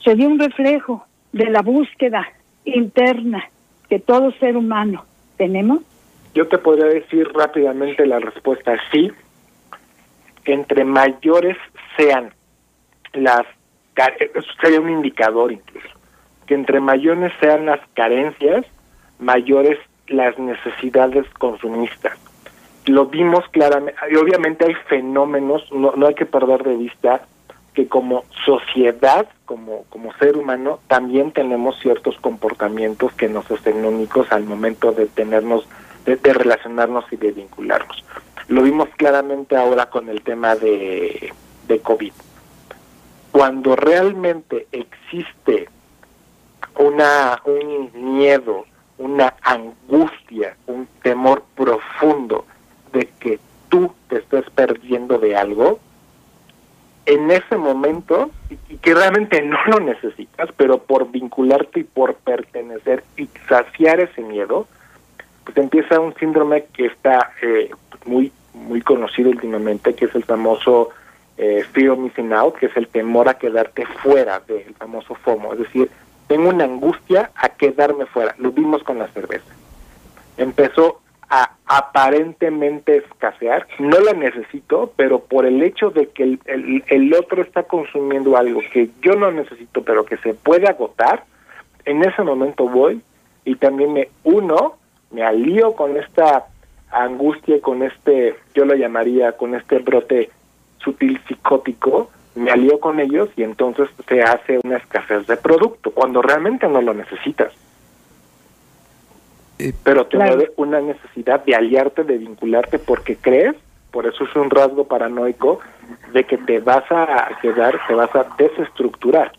sería un reflejo de la búsqueda interna que todo ser humano tenemos? Yo te podría decir rápidamente la respuesta sí. Entre mayores sean las sería un indicador incluso que entre mayores sean las carencias mayores las necesidades consumistas lo vimos claramente y obviamente hay fenómenos no, no hay que perder de vista que como sociedad, como, como ser humano, también tenemos ciertos comportamientos que nos hacen únicos al momento de tenernos, de, relacionarnos y de vincularnos. Lo vimos claramente ahora con el tema de, de COVID. Cuando realmente existe una, un miedo, una angustia, un temor profundo de que tú te estés perdiendo de algo, en ese momento y, que realmente no lo necesitas, pero por vincularte y por pertenecer y saciar ese miedo, pues empieza un síndrome que está eh, muy muy conocido últimamente, que es el famoso eh, fear of missing out, que es el temor a quedarte fuera del famoso FOMO, es decir, tengo una angustia a quedarme fuera. Lo vimos con la cerveza. Empezó a aparentemente escasear, no la necesito, pero por el hecho de que el, el, otro está consumiendo algo que yo no necesito, pero que se puede agotar, en ese momento voy y también me uno, me alío con esta angustia con este, yo lo llamaría, con este brote sutil psicótico, me alío con ellos y entonces se hace una escasez de producto, cuando realmente no lo necesitas. Pero te una necesidad de aliarte, de vincularte, porque crees, por eso es un rasgo paranoico, de que te vas a quedar, te vas a desestructurar.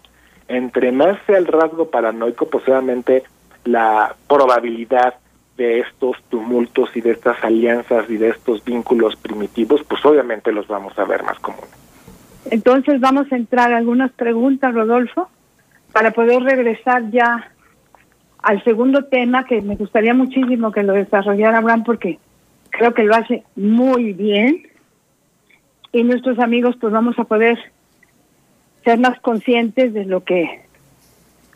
Entre más sea el rasgo paranoico, posiblemente la probabilidad de estos tumultos y de estas alianzas y de estos vínculos primitivos, pues obviamente los vamos a ver más comunes. Entonces vamos a entrar a algunas preguntas, Rodolfo, para poder regresar ya al segundo tema que me gustaría muchísimo que lo desarrollara Abraham porque creo que lo hace muy bien y nuestros amigos pues vamos a poder ser más conscientes de lo que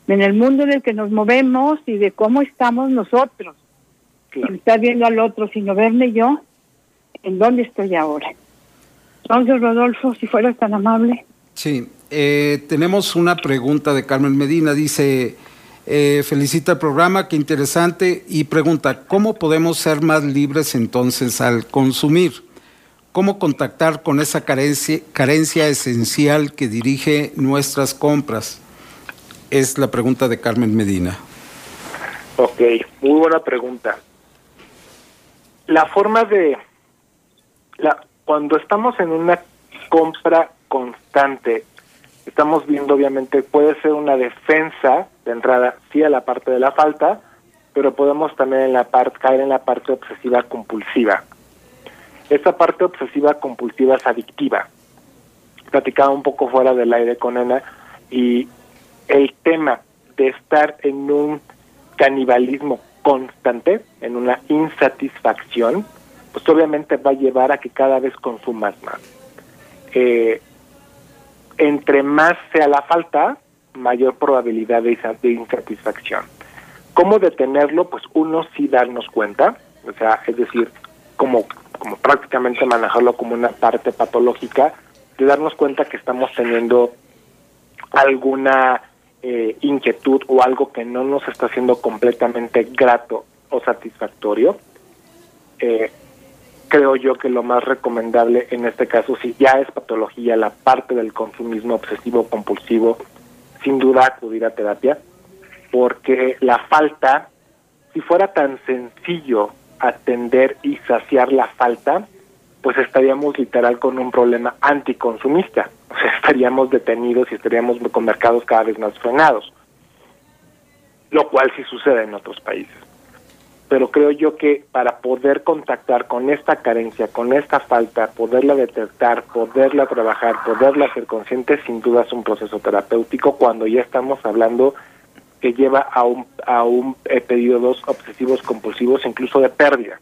en el mundo en el que nos movemos y de cómo estamos nosotros. Estar viendo al otro, sino verme yo en dónde estoy ahora. Entonces, Rodolfo, si fueras tan amable. Sí, eh, tenemos una pregunta de Carmen Medina. Dice, eh, felicita el programa, qué interesante, y pregunta, ¿cómo podemos ser más libres entonces al consumir? ¿Cómo contactar con esa carencia, carencia esencial que dirige nuestras compras? Es la pregunta de Carmen Medina. Ok, muy buena pregunta. La forma de... La, cuando estamos en una compra constante estamos viendo obviamente puede ser una defensa de entrada sí a la parte de la falta, pero podemos también en la parte caer en la parte obsesiva compulsiva. Esta parte obsesiva compulsiva es adictiva. Platicaba un poco fuera del aire con Ana y el tema de estar en un canibalismo constante, en una insatisfacción, pues obviamente va a llevar a que cada vez consumas más. Eh, entre más sea la falta, mayor probabilidad de, insatisfacción. ¿Cómo detenerlo? Pues uno sí darnos cuenta, o sea, es decir, como, como prácticamente manejarlo como una parte patológica, de darnos cuenta que estamos teniendo alguna eh, inquietud o algo que no nos está haciendo completamente grato o satisfactorio. Eh, creo yo que lo más recomendable en este caso, si ya es patología, la parte del consumismo obsesivo compulsivo, sin duda acudir a terapia, porque la falta, si fuera tan sencillo atender y saciar la falta, pues estaríamos literal con un problema anticonsumista, o sea, estaríamos detenidos y estaríamos con mercados cada vez más frenados, lo cual sí sucede en otros países. Pero creo yo que para poder contactar con esta carencia, con esta falta, poderla detectar, poderla trabajar, poderla hacer consciente, sin duda es un proceso terapéutico cuando ya estamos hablando que lleva a un, a un eh, periodos obsesivos compulsivos, incluso de pérdida.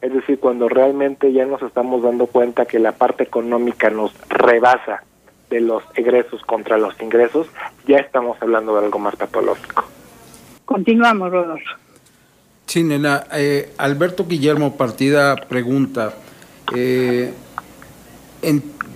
Es decir, cuando realmente ya nos estamos dando cuenta que la parte económica nos rebasa de los egresos contra los ingresos, ya estamos hablando de algo más patológico. Continuamos, Rodolfo. Sí, nena. Eh, Alberto Guillermo Partida pregunta, eh,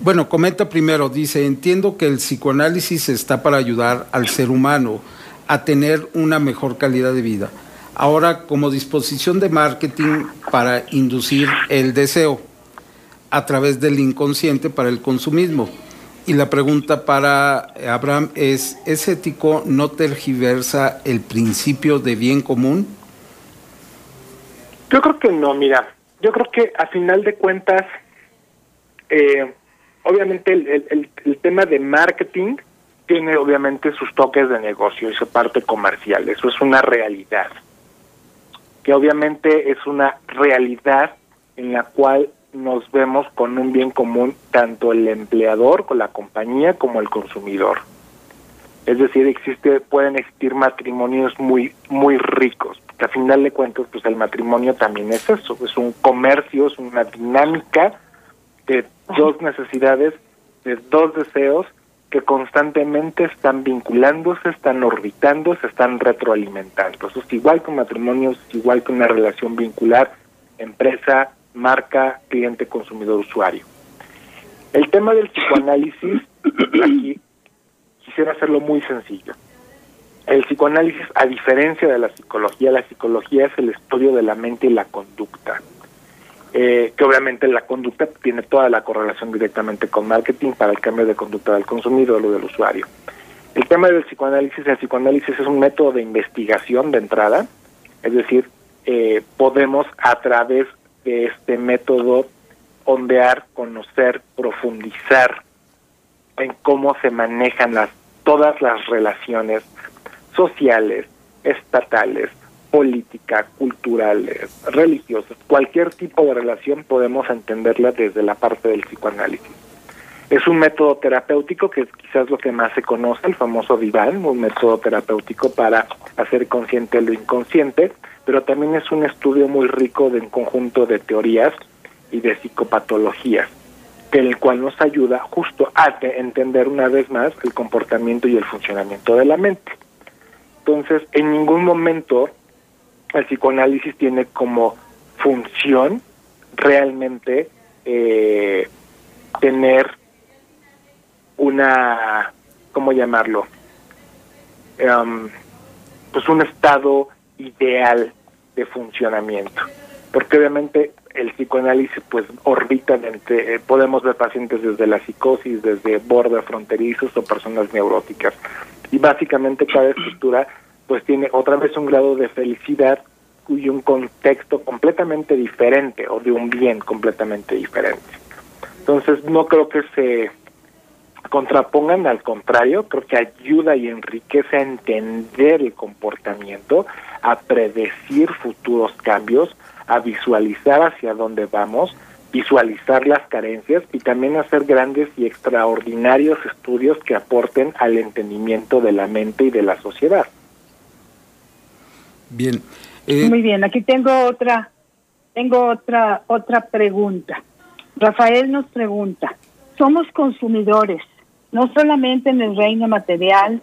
bueno, comenta primero, dice, entiendo que el psicoanálisis está para ayudar al ser humano a tener una mejor calidad de vida. Ahora, como disposición de marketing para inducir el deseo a través del inconsciente para el consumismo. Y la pregunta para Abraham es, ¿es ético no tergiversa el principio de bien común? Yo creo que no, mira, yo creo que a final de cuentas, eh, obviamente el, el, tema de marketing tiene obviamente sus toques de negocio y su parte comercial, eso es una realidad, que obviamente es una realidad en la cual nos vemos con un bien común tanto el empleador con la compañía como el consumidor. Es decir, existe pueden existir matrimonios muy muy ricos, que a final de cuentas pues el matrimonio también es eso, es un comercio, es una dinámica de dos necesidades, de dos deseos que constantemente están vinculándose, están orbitando, se están retroalimentando. Eso es igual que un matrimonio, es igual que una relación vincular, empresa, marca, cliente, consumidor, usuario. El tema del psicoanálisis, aquí quisiera hacerlo muy sencillo. El psicoanálisis, a diferencia de la psicología, la psicología es el estudio de la mente y la conducta. Eh, que obviamente la conducta tiene toda la correlación directamente con marketing para el cambio de conducta del consumidor o del usuario. El tema del psicoanálisis, el psicoanálisis es un método de investigación de entrada, es decir, eh, podemos a través de este método ondear, conocer, profundizar en cómo se manejan las todas las relaciones sociales, estatales, políticas, culturales, religiosas, cualquier tipo de relación podemos entenderla desde la parte del psicoanálisis. Es un método terapéutico que es quizás lo que más se conoce, el famoso diván, un método terapéutico para hacer consciente lo inconsciente, pero también es un estudio muy rico de un conjunto de teorías y de psicopatologías, el cual nos ayuda justo a entender una vez más el comportamiento y el funcionamiento de la mente. Entonces, en ningún momento el psicoanálisis tiene como función realmente eh, tener una, ¿cómo llamarlo? Em, pues un estado ideal de funcionamiento. Porque obviamente el psicoanálisis pues orbita entre, eh, podemos ver pacientes desde la psicosis, desde bordes fronterizos o personas neuróticas y básicamente cada estructura pues tiene otra vez un grado de felicidad y un contexto completamente diferente o de un bien completamente diferente. Entonces no creo que se contrapongan, al contrario, creo que ayuda y enriquece a entender el comportamiento, a predecir futuros cambios, a visualizar hacia dónde vamos visualizar las carencias y también hacer grandes y extraordinarios estudios que aporten al entendimiento de la mente y de la sociedad. Bien. Eh, Muy bien, aquí tengo otra, tengo otra, otra pregunta. Rafael nos pregunta, somos consumidores, no solamente en el reino material,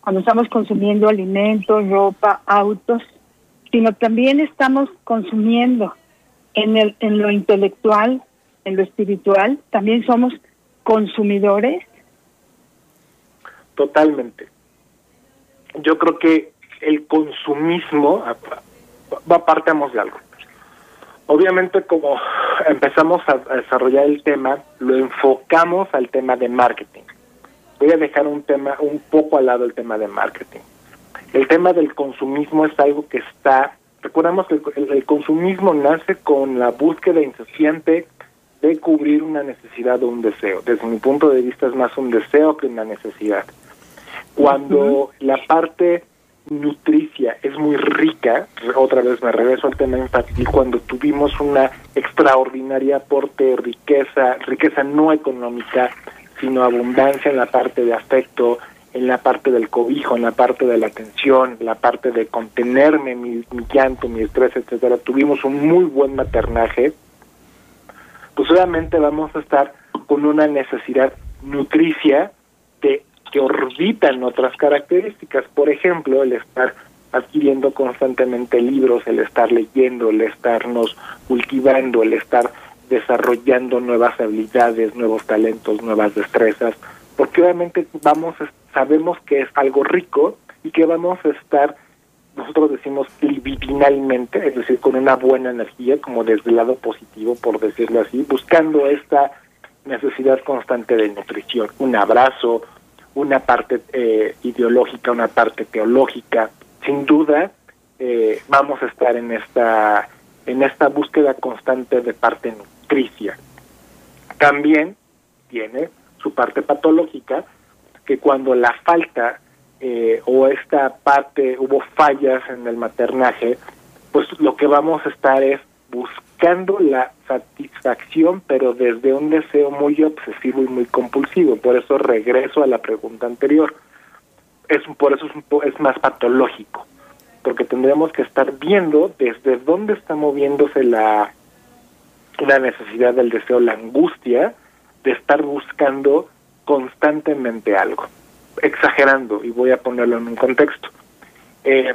cuando estamos consumiendo alimentos, ropa, autos, sino también estamos consumiendo en, el, en lo intelectual, en lo espiritual, también somos consumidores. Totalmente. Yo creo que el consumismo, va de algo. Obviamente como empezamos a, desarrollar el tema, lo enfocamos al tema de marketing. Voy a dejar un tema un poco al lado el tema de marketing. El tema del consumismo es algo que está Recordemos que el, consumismo nace con la búsqueda incesante de cubrir una necesidad o un deseo. Desde mi punto de vista es más un deseo que una necesidad. Cuando la parte nutricia es muy rica, otra vez me regreso al tema infantil, cuando tuvimos una extraordinaria aporte, riqueza, riqueza no económica, sino abundancia en la parte de afecto, en la parte del cobijo, en la parte de la atención, en la parte de contenerme mi, mi llanto, mi estrés, etcétera. Tuvimos un muy buen maternaje, pues obviamente vamos a estar con una necesidad nutricia de que orbitan otras características, por ejemplo, el estar adquiriendo constantemente libros, el estar leyendo, el estarnos cultivando, el estar desarrollando nuevas habilidades, nuevos talentos, nuevas destrezas, porque obviamente vamos sabemos que es algo rico y que vamos a estar nosotros decimos libidinalmente, es decir, con una buena energía, como desde el lado positivo, por decirlo así, buscando esta necesidad constante de nutrición, un abrazo, una parte eh, ideológica, una parte teológica. Sin duda, eh, vamos a estar en esta en esta búsqueda constante de parte nutricia. También tiene su parte patológica, que cuando la falta eh, o esta parte hubo fallas en el maternaje, pues lo que vamos a estar es buscando la satisfacción, pero desde un deseo muy obsesivo y muy compulsivo. Por eso regreso a la pregunta anterior. Es por eso es, es más patológico, porque tendríamos que estar viendo desde dónde está moviéndose la la necesidad del deseo, la angustia de estar buscando constantemente algo, exagerando, y voy a ponerlo en un contexto. Eh,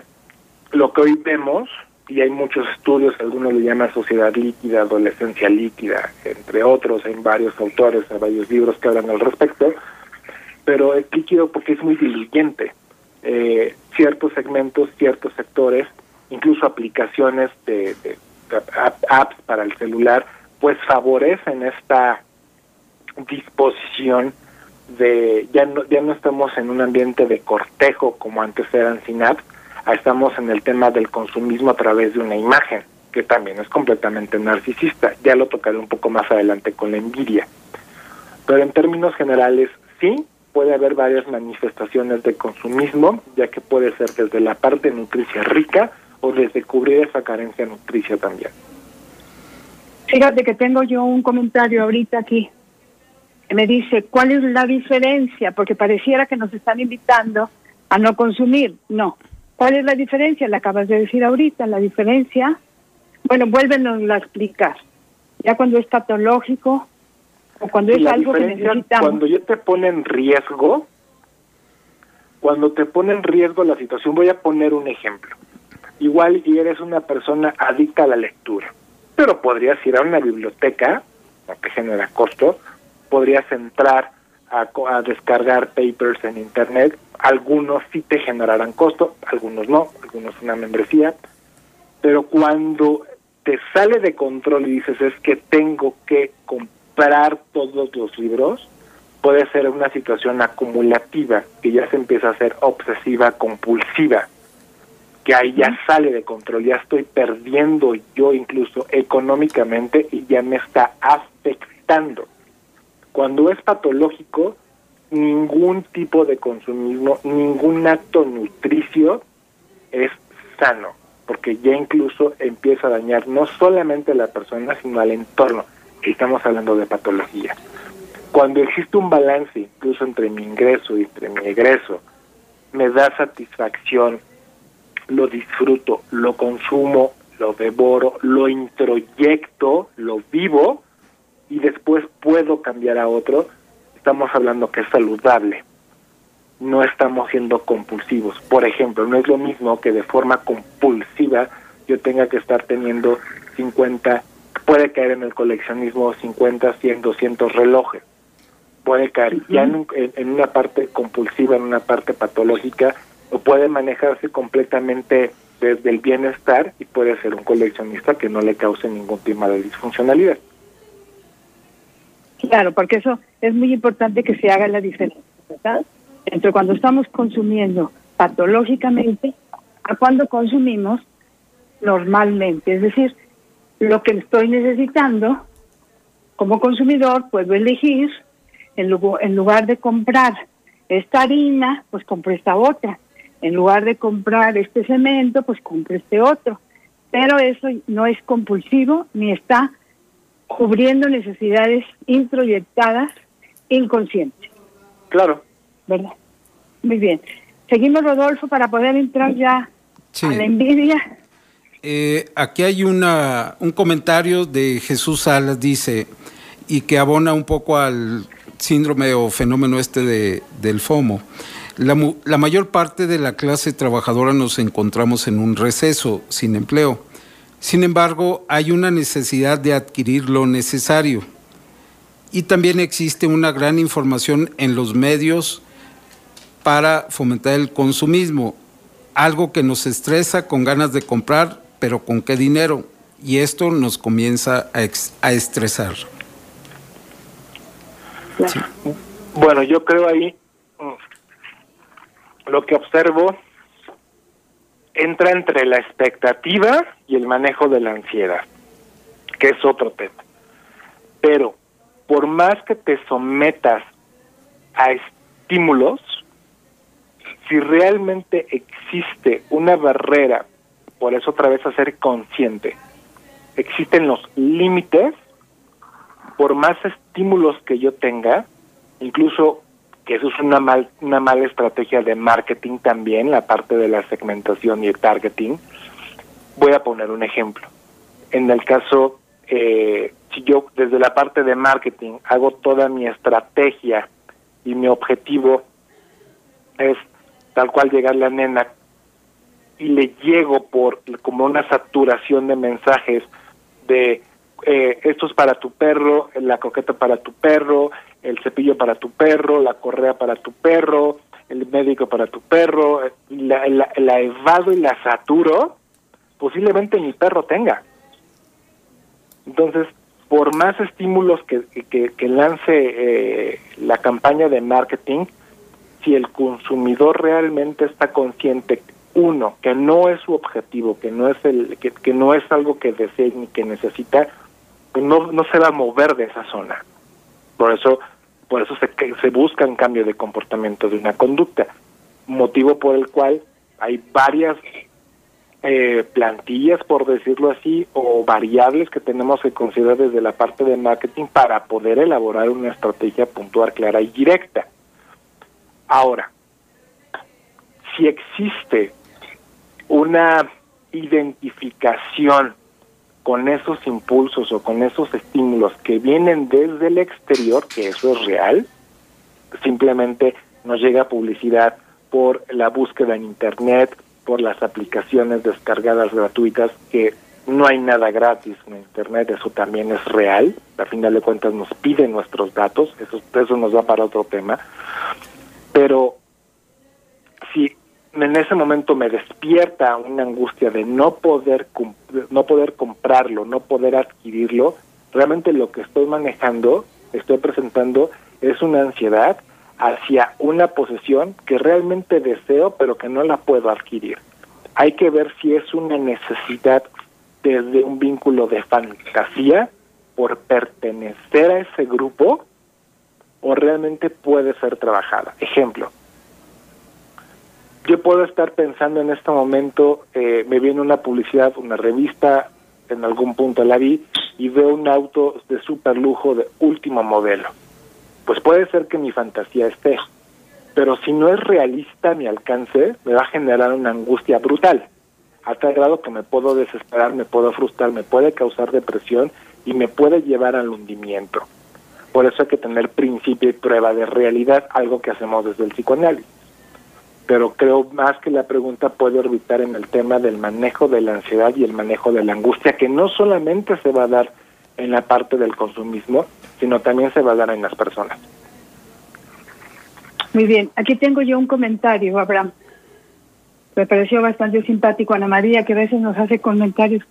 lo que hoy vemos y hay muchos estudios, algunos le llaman sociedad líquida, adolescencia líquida, entre otros, hay varios autores, hay varios libros que hablan al respecto, pero es líquido porque es muy diluyente. Eh, ciertos segmentos, ciertos sectores, incluso aplicaciones de, apps para el celular, pues favorecen esta disposición de ya no ya no estamos en un ambiente de cortejo como antes eran sin apps estamos en el tema del consumismo a través de una imagen, que también es completamente narcisista. Ya lo tocaré un poco más adelante con la envidia. Pero en términos generales, sí, puede haber varias manifestaciones de consumismo, ya que puede ser desde la parte nutricia rica o desde cubrir esa carencia nutricia también. Fíjate que tengo yo un comentario ahorita aquí me dice, ¿cuál es la diferencia? Porque pareciera que nos están invitando a no consumir. No, ¿Cuál es la diferencia? La acabas de decir ahorita, la diferencia. Bueno, vuélvenos a explicar. Ya cuando es patológico o cuando es algo que necesitamos. Cuando yo te pone en riesgo, cuando te pone en riesgo la situación, voy a poner un ejemplo. Igual y eres una persona adicta a la lectura, pero podrías ir a una biblioteca, que genera costo, podrías entrar a, a descargar papers en internet. Algunos sí te generarán costo, algunos no, algunos una membresía, pero cuando te sale de control y dices es que tengo que comprar todos los libros, puede ser una situación acumulativa que ya se empieza a hacer obsesiva, compulsiva, que ahí ya sale de control, ya estoy perdiendo yo incluso económicamente y ya me está afectando. Cuando es patológico, ningún tipo de consumismo, ningún acto nutricio es sano, porque ya incluso empieza a dañar no solamente a la persona, sino al entorno. Estamos hablando de patología. Cuando existe un balance incluso entre mi ingreso y entre mi egreso, me da satisfacción, lo disfruto, lo consumo, lo devoro, lo introyecto, lo vivo y después puedo cambiar a otro, estamos hablando que es saludable. No estamos siendo compulsivos. Por ejemplo, no es lo mismo que de forma compulsiva yo tenga que estar teniendo 50, puede caer en el coleccionismo 50, 100, 200 relojes. Puede caer ya en, en una parte compulsiva, en una parte patológica, o puede manejarse completamente desde el bienestar y puede ser un coleccionista que no le cause ningún tema de disfuncionalidad. Claro, porque eso es muy importante que se haga la diferencia, ¿verdad? Entre cuando estamos consumiendo patológicamente a cuando consumimos normalmente. Es decir, lo que estoy necesitando como consumidor puedo elegir, en lugar, en lugar de comprar esta harina, pues compro esta otra. en lugar de comprar este cemento, pues compre este otro. Pero eso no es compulsivo ni está cubriendo necesidades introyectadas inconscientes. Claro. ¿Verdad? Muy bien. Seguimos, Rodolfo, para poder entrar ya a la envidia. Eh, aquí hay una, un comentario de Jesús Salas, dice, y que abona un poco al síndrome o fenómeno este de, del FOMO. La, la, mayor parte de la clase trabajadora nos encontramos en un receso, sin empleo. Sin embargo, hay una necesidad de adquirir lo necesario. Y también existe una gran información en los medios para fomentar el consumismo, algo que nos estresa con ganas de comprar, pero con qué dinero. Y esto nos comienza a, a estresar. Bueno, yo creo ahí mm, lo que observo entra entre la expectativa y el manejo de la ansiedad, que es otro tema. Pero por más que te sometas a estímulos, si realmente existe una barrera, por eso otra vez a ser consciente, existen los límites, por más estímulos que yo tenga, incluso que eso es una, mal, una mala estrategia de marketing también, la parte de la segmentación y el targeting. Voy a poner un ejemplo. En el caso, eh, si yo desde la parte de marketing hago toda mi estrategia y mi objetivo es tal cual llegar la nena y le llego por como una saturación de mensajes de eh, esto es para tu perro, la coqueta para tu perro, el cepillo para tu perro, la correa para tu perro, el médico para tu perro, la, evado y la saturo, posiblemente mi perro tenga. Entonces, por más estímulos que, lance eh, la campaña de marketing, si el consumidor realmente está consciente, uno, que no es su objetivo, que no es el, que, que no es algo que desee ni que necesita, no, no se va a mover de esa zona. Por eso, por eso se, se busca un cambio de comportamiento de una conducta, motivo por el cual hay varias eh, plantillas, por decirlo así, o variables que tenemos que considerar desde la parte de marketing para poder elaborar una estrategia puntual, clara y directa. Ahora, si existe una identificación con esos impulsos o con esos estímulos que vienen desde el exterior, que eso es real, simplemente nos llega publicidad por la búsqueda en Internet, por las aplicaciones descargadas gratuitas, que no hay nada gratis en Internet, eso también es real, a final de cuentas nos piden nuestros datos, eso, eso nos va para otro tema, pero si en ese momento me despierta una angustia de no poder no poder comprarlo, no poder adquirirlo, realmente lo que estoy manejando, estoy presentando es una ansiedad hacia una posesión que realmente deseo pero que no la puedo adquirir. Hay que ver si es una necesidad desde un vínculo de fantasía por pertenecer a ese grupo o realmente puede ser trabajada. Ejemplo, yo puedo estar pensando en este momento, eh, me viene una publicidad, una revista, en algún punto la vi, y veo un auto de super lujo de último modelo. Pues puede ser que mi fantasía esté, pero si no es realista mi alcance, me va a generar una angustia brutal, a tal grado que me puedo desesperar, me puedo frustrar, me puede causar depresión y me puede llevar al hundimiento. Por eso hay que tener principio y prueba de realidad, algo que hacemos desde el psicoanálisis pero creo más que la pregunta puede orbitar en el tema del manejo de la ansiedad y el manejo de la angustia, que no solamente se va a dar en la parte del consumismo, sino también se va a dar en las personas. Muy bien, aquí tengo yo un comentario, Abraham. Me pareció bastante simpático Ana María, que a veces nos hace comentarios.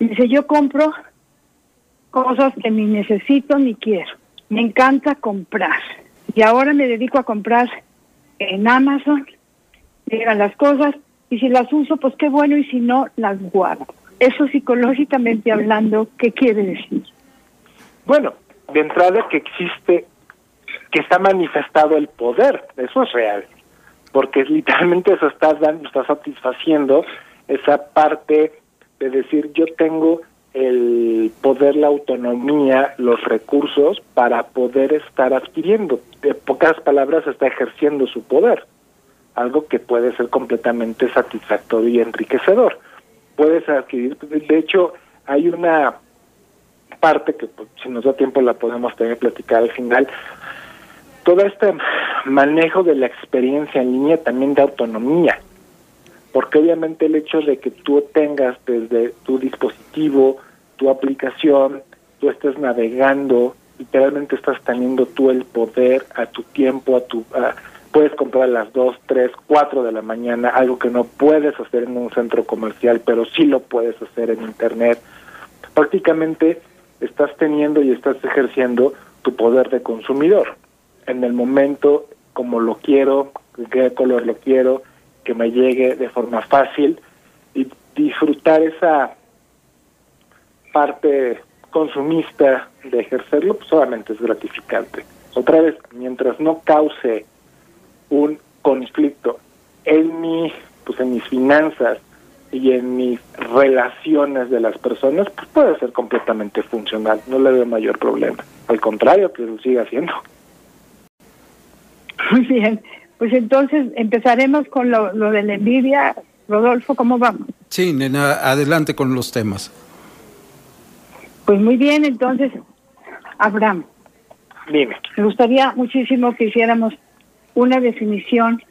Dice, yo compro cosas que ni necesito ni quiero. Me encanta comprar. Y ahora me dedico a comprar en Amazon llegan las cosas y si las uso, pues qué bueno y si no, las guardo. Eso psicológicamente hablando, ¿qué quiere decir? Bueno, de entrada que existe, que está manifestado el poder, eso es real. porque literalmente eso estás dando, estás satisfaciendo esa parte de decir yo tengo el poder, la autonomía, los recursos para poder estar adquiriendo. De pocas palabras, está ejerciendo su poder, algo que puede ser completamente satisfactorio y enriquecedor. Puedes adquirir, de hecho, hay una parte que pues, si nos da tiempo la podemos tener platicar al final. Todo este manejo de la experiencia en línea también da autonomía porque obviamente el hecho de que tú tengas desde tu dispositivo, tu aplicación, tú estés navegando, literalmente estás teniendo tú el poder a tu tiempo, a tu puedes comprar a las 2, 3, 4 de la mañana, algo que no puedes hacer en un centro comercial, pero sí lo puedes hacer en internet. Prácticamente estás teniendo y estás ejerciendo tu poder de consumidor. En el momento como lo quiero, qué color lo quiero, que me llegue de forma fácil y disfrutar esa parte consumista de ejercerlo, pues solamente es gratificante. Otra vez, mientras no cause un conflicto en mi, pues en mis finanzas y en mis relaciones de las personas, pues puede ser completamente funcional, no le veo mayor problema. Al contrario, que lo siga haciendo. Muy bien, pues entonces empezaremos con lo, de la envidia. Rodolfo, ¿cómo vamos? Sí, nena, adelante con los temas. Pues muy bien, entonces, Abraham. Dime. Me gustaría muchísimo que hiciéramos una definición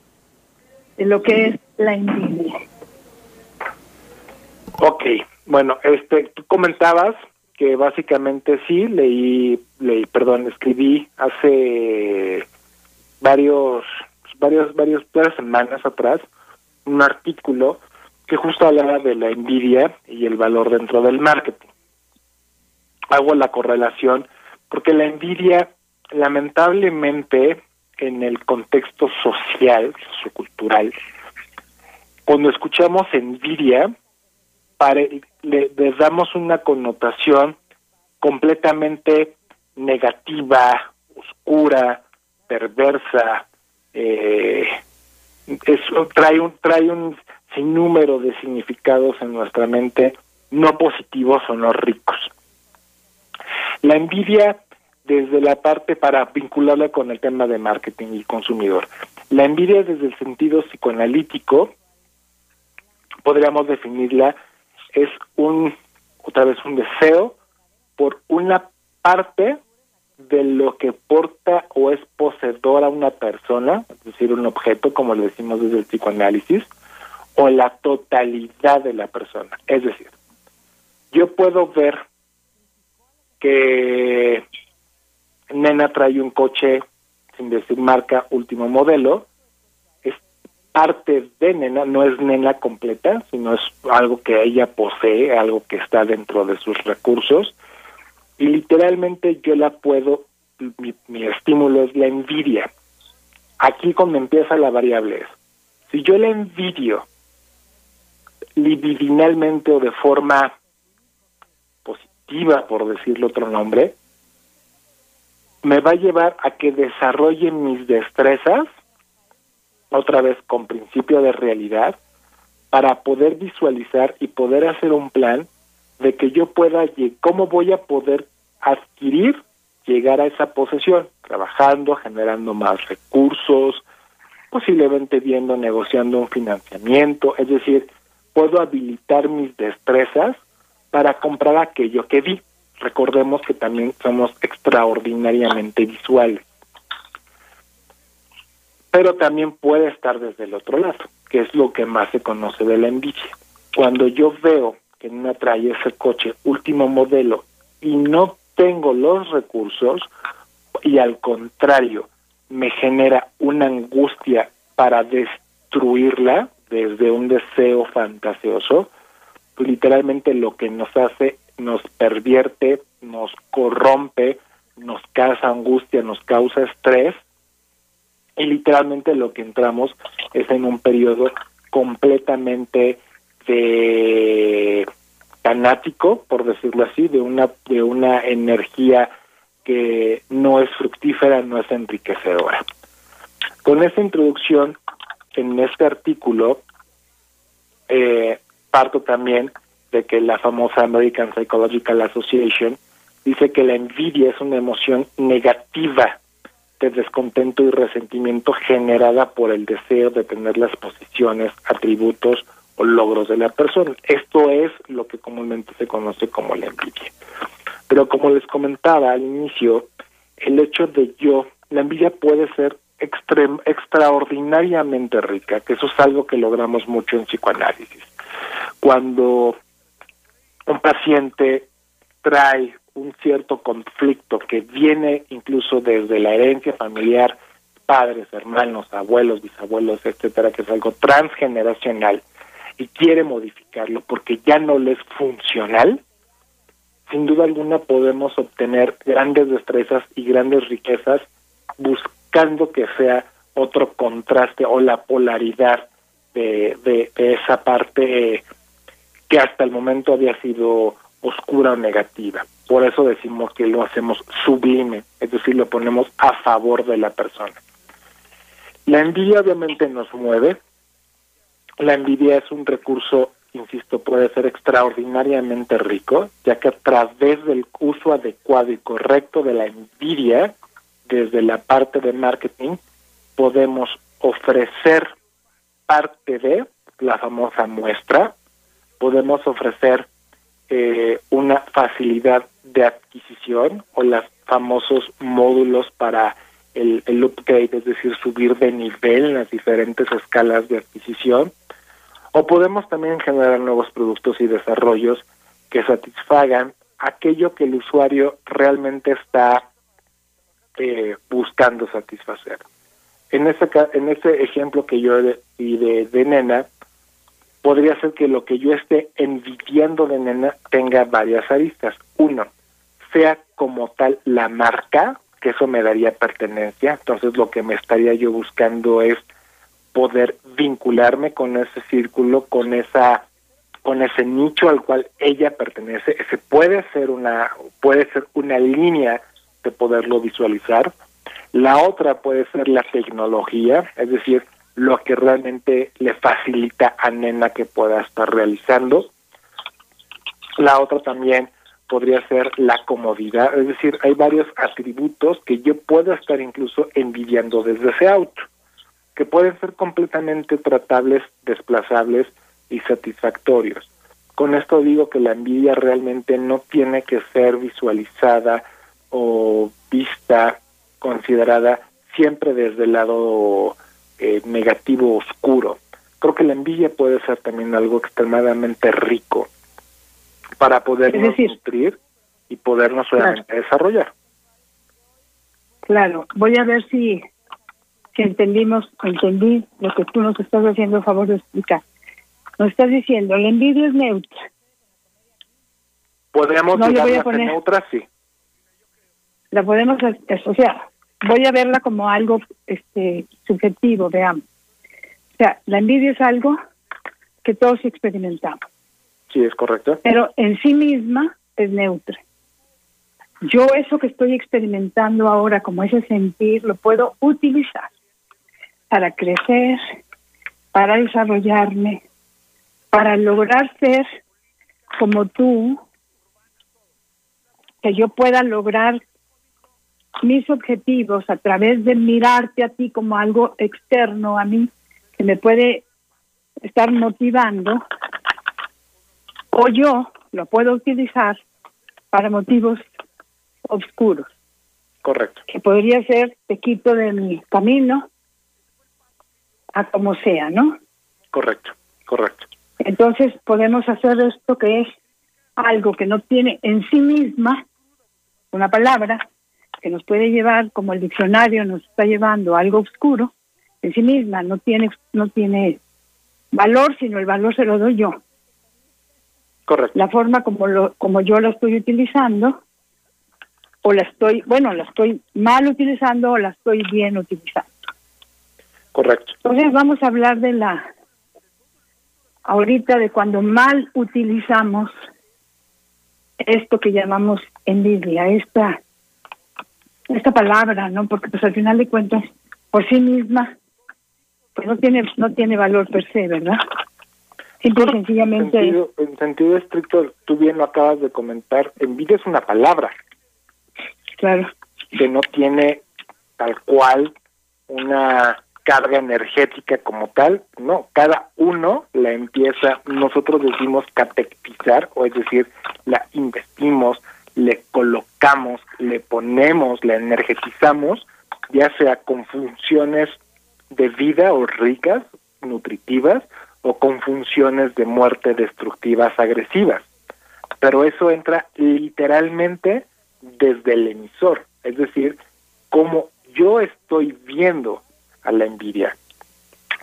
de lo que es la envidia. Ok, bueno, este, tú comentabas que básicamente sí, leí, leí, perdón, escribí hace varios varias, varias, semanas atrás un artículo que justo hablaba de la envidia y el valor dentro del marketing. Hago la correlación porque la envidia, lamentablemente, en el contexto social, sociocultural, cuando escuchamos envidia, le, damos una connotación completamente negativa, oscura, perversa, eh, eso trae un trae un sinnúmero de significados en nuestra mente no positivos o no ricos. La envidia desde la parte para vincularla con el tema de marketing y consumidor. La envidia desde el sentido psicoanalítico podríamos definirla es un otra vez un deseo por una parte de lo que porta o es poseedora una persona, es decir, un objeto, como lo decimos desde el psicoanálisis, o la totalidad de la persona. Es decir, yo puedo ver que Nena trae un coche, sin decir marca, último modelo, es parte de Nena, no es Nena completa, sino es algo que ella posee, algo que está dentro de sus recursos, y literalmente yo la puedo, mi, estímulo es la envidia. Aquí cuando empieza la variable. Es, si yo la envidio libidinalmente o de forma positiva, por decirlo otro nombre, me va a llevar a que desarrolle mis destrezas, otra vez con principio de realidad, para poder visualizar y poder hacer un plan de que yo pueda, cómo voy a poder adquirir, llegar a esa posesión, trabajando, generando más recursos, posiblemente viendo, negociando un financiamiento, es decir, puedo habilitar mis destrezas para comprar aquello que vi. Recordemos que también somos extraordinariamente visuales. Pero también puede estar desde el otro lado, que es lo que más se conoce de la envidia. Cuando yo veo que me trae ese coche último modelo y no tengo los recursos y al contrario me genera una angustia para destruirla desde un deseo fantasioso, literalmente lo que nos hace, nos pervierte, nos corrompe, nos causa angustia, nos causa estrés y literalmente lo que entramos es en un periodo completamente de fanático, por decirlo así, de una de una energía que no es fructífera, no es enriquecedora. Con esta introducción en este artículo eh, parto también de que la famosa American Psychological Association dice que la envidia es una emoción negativa de descontento y resentimiento generada por el deseo de tener las posiciones, atributos o logros de la persona. Esto es lo que comúnmente se conoce como la envidia. Pero como les comentaba al inicio, el hecho de yo, la envidia puede ser extraordinariamente rica, que eso es algo que logramos mucho en psicoanálisis. Cuando un paciente trae un cierto conflicto que viene incluso desde la herencia familiar, padres, hermanos, abuelos, bisabuelos, etcétera, que es algo transgeneracional y quiere modificarlo porque ya no le es funcional, sin duda alguna podemos obtener grandes destrezas y grandes riquezas buscando que sea otro contraste o la polaridad de, de, de esa parte que hasta el momento había sido oscura o negativa. Por eso decimos que lo hacemos sublime, es decir, lo ponemos a favor de la persona. La envidia obviamente nos mueve. La envidia es un recurso, insisto, puede ser extraordinariamente rico, ya que a través del uso adecuado y correcto de la envidia, desde la parte de marketing, podemos ofrecer parte de la famosa muestra, podemos ofrecer eh, una facilidad de adquisición o los famosos módulos para el, el upgrade, es decir, subir de nivel en las diferentes escalas de adquisición, o podemos también generar nuevos productos y desarrollos que satisfagan aquello que el usuario realmente está eh, buscando satisfacer. En ese, en ese ejemplo que yo di de, de Nena, podría ser que lo que yo esté envidiando de Nena tenga varias aristas. Uno, sea como tal la marca, que eso me daría pertenencia, entonces lo que me estaría yo buscando es poder vincularme con ese círculo, con esa con ese nicho al cual ella pertenece, ese puede ser una puede ser una línea de poderlo visualizar. La otra puede ser la tecnología, es decir, lo que realmente le facilita a Nena que pueda estar realizando. La otra también podría ser la comodidad, es decir, hay varios atributos que yo puedo estar incluso envidiando desde ese auto, que pueden ser completamente tratables, desplazables y satisfactorios. Con esto digo que la envidia realmente no tiene que ser visualizada o vista, considerada siempre desde el lado eh, negativo oscuro. Creo que la envidia puede ser también algo extremadamente rico para podernos nutrir y podernos realmente desarrollar. Claro, voy a ver si, si entendimos, entendí lo que tú nos estás haciendo a favor de explicar. Nos estás diciendo, la envidia es neutra. Podríamos no, poner, neutra, sí. La podemos, sea, voy a verla como algo este subjetivo, veamos. O sea, la envidia es algo que todos experimentamos. Sí, es correcto. Pero en sí misma es neutra. Yo eso que estoy experimentando ahora, como ese sentir, lo puedo utilizar para crecer, para desarrollarme, para lograr ser como tú, que yo pueda lograr mis objetivos a través de mirarte a ti como algo externo a mí, que me puede estar motivando, o yo lo puedo utilizar para motivos oscuros. Correcto. Que podría ser te quito de mi camino a como sea, ¿no? Correcto, correcto. Entonces podemos hacer esto que es algo que no tiene en sí misma una palabra, que nos puede llevar, como el diccionario nos está llevando, algo oscuro, en sí misma no tiene, no tiene valor, sino el valor se lo doy yo. Correcto. La forma como, lo, como yo la estoy utilizando, o la estoy, bueno, la estoy mal utilizando o la estoy bien utilizando. Correcto. Entonces vamos a hablar de la, ahorita de cuando mal utilizamos esto que llamamos envidia, esta esta palabra, ¿no? Porque pues al final de cuentas, por sí misma, pues no tiene no tiene valor per se, ¿verdad? Simple y sencillamente... En sentido, en sentido estricto, tú bien lo acabas de comentar, envidia es una palabra. Claro. Que no tiene tal cual una carga energética como tal, no, cada uno la empieza, nosotros decimos catectizar, o es decir, la investimos, le colocamos, le ponemos, la energetizamos, ya sea con funciones de vida o ricas, nutritivas, o con funciones de muerte destructivas, agresivas. Pero eso entra literalmente desde el emisor, es decir, como yo estoy viendo a la envidia.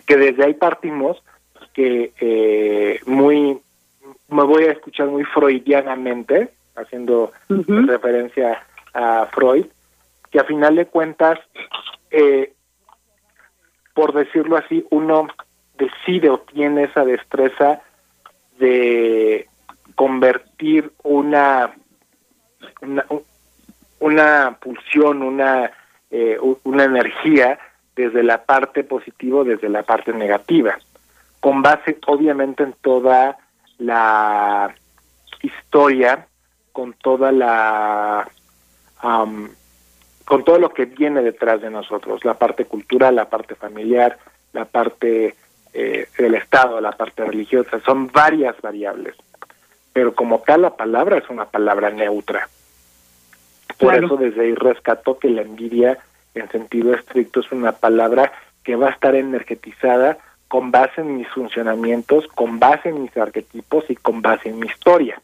Que desde ahí partimos, que eh, muy, me voy a escuchar muy freudianamente, haciendo referencia a Freud, que a final de cuentas, eh, por decirlo así, uno decide o tiene esa destreza de convertir una una, una pulsión, una, eh, una energía desde la parte positiva, desde la parte negativa, con base obviamente en toda la historia, con toda la con todo lo que viene detrás de nosotros, la parte cultural, la parte familiar, la parte eh, del Estado, la parte religiosa, son varias variables, pero como tal la palabra es una palabra neutra. Por eso desde ahí rescato que la envidia en sentido estricto es una palabra que va a estar energetizada con base en mis funcionamientos, con base en mis arquetipos y con base en mi historia.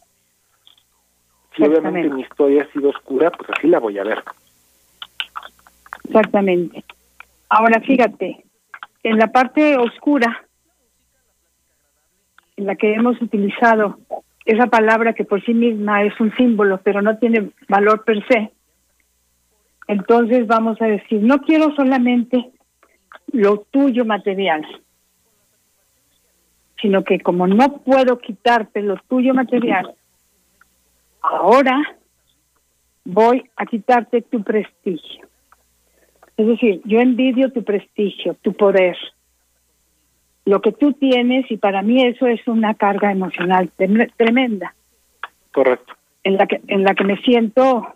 Si obviamente mi historia ha sido oscura, pues así la voy a ver. Exactamente. Ahora fíjate, en la parte oscura, en la que hemos utilizado esa palabra que por sí misma es un símbolo, pero no tiene valor per se, entonces vamos a decir, no quiero solamente lo tuyo material, sino que como no puedo quitarte lo tuyo material, ahora voy a quitarte tu prestigio. Es decir, yo envidio tu prestigio, tu poder, lo que tú tienes y para mí eso es una carga emocional tremenda. Correcto. En la que en la que me siento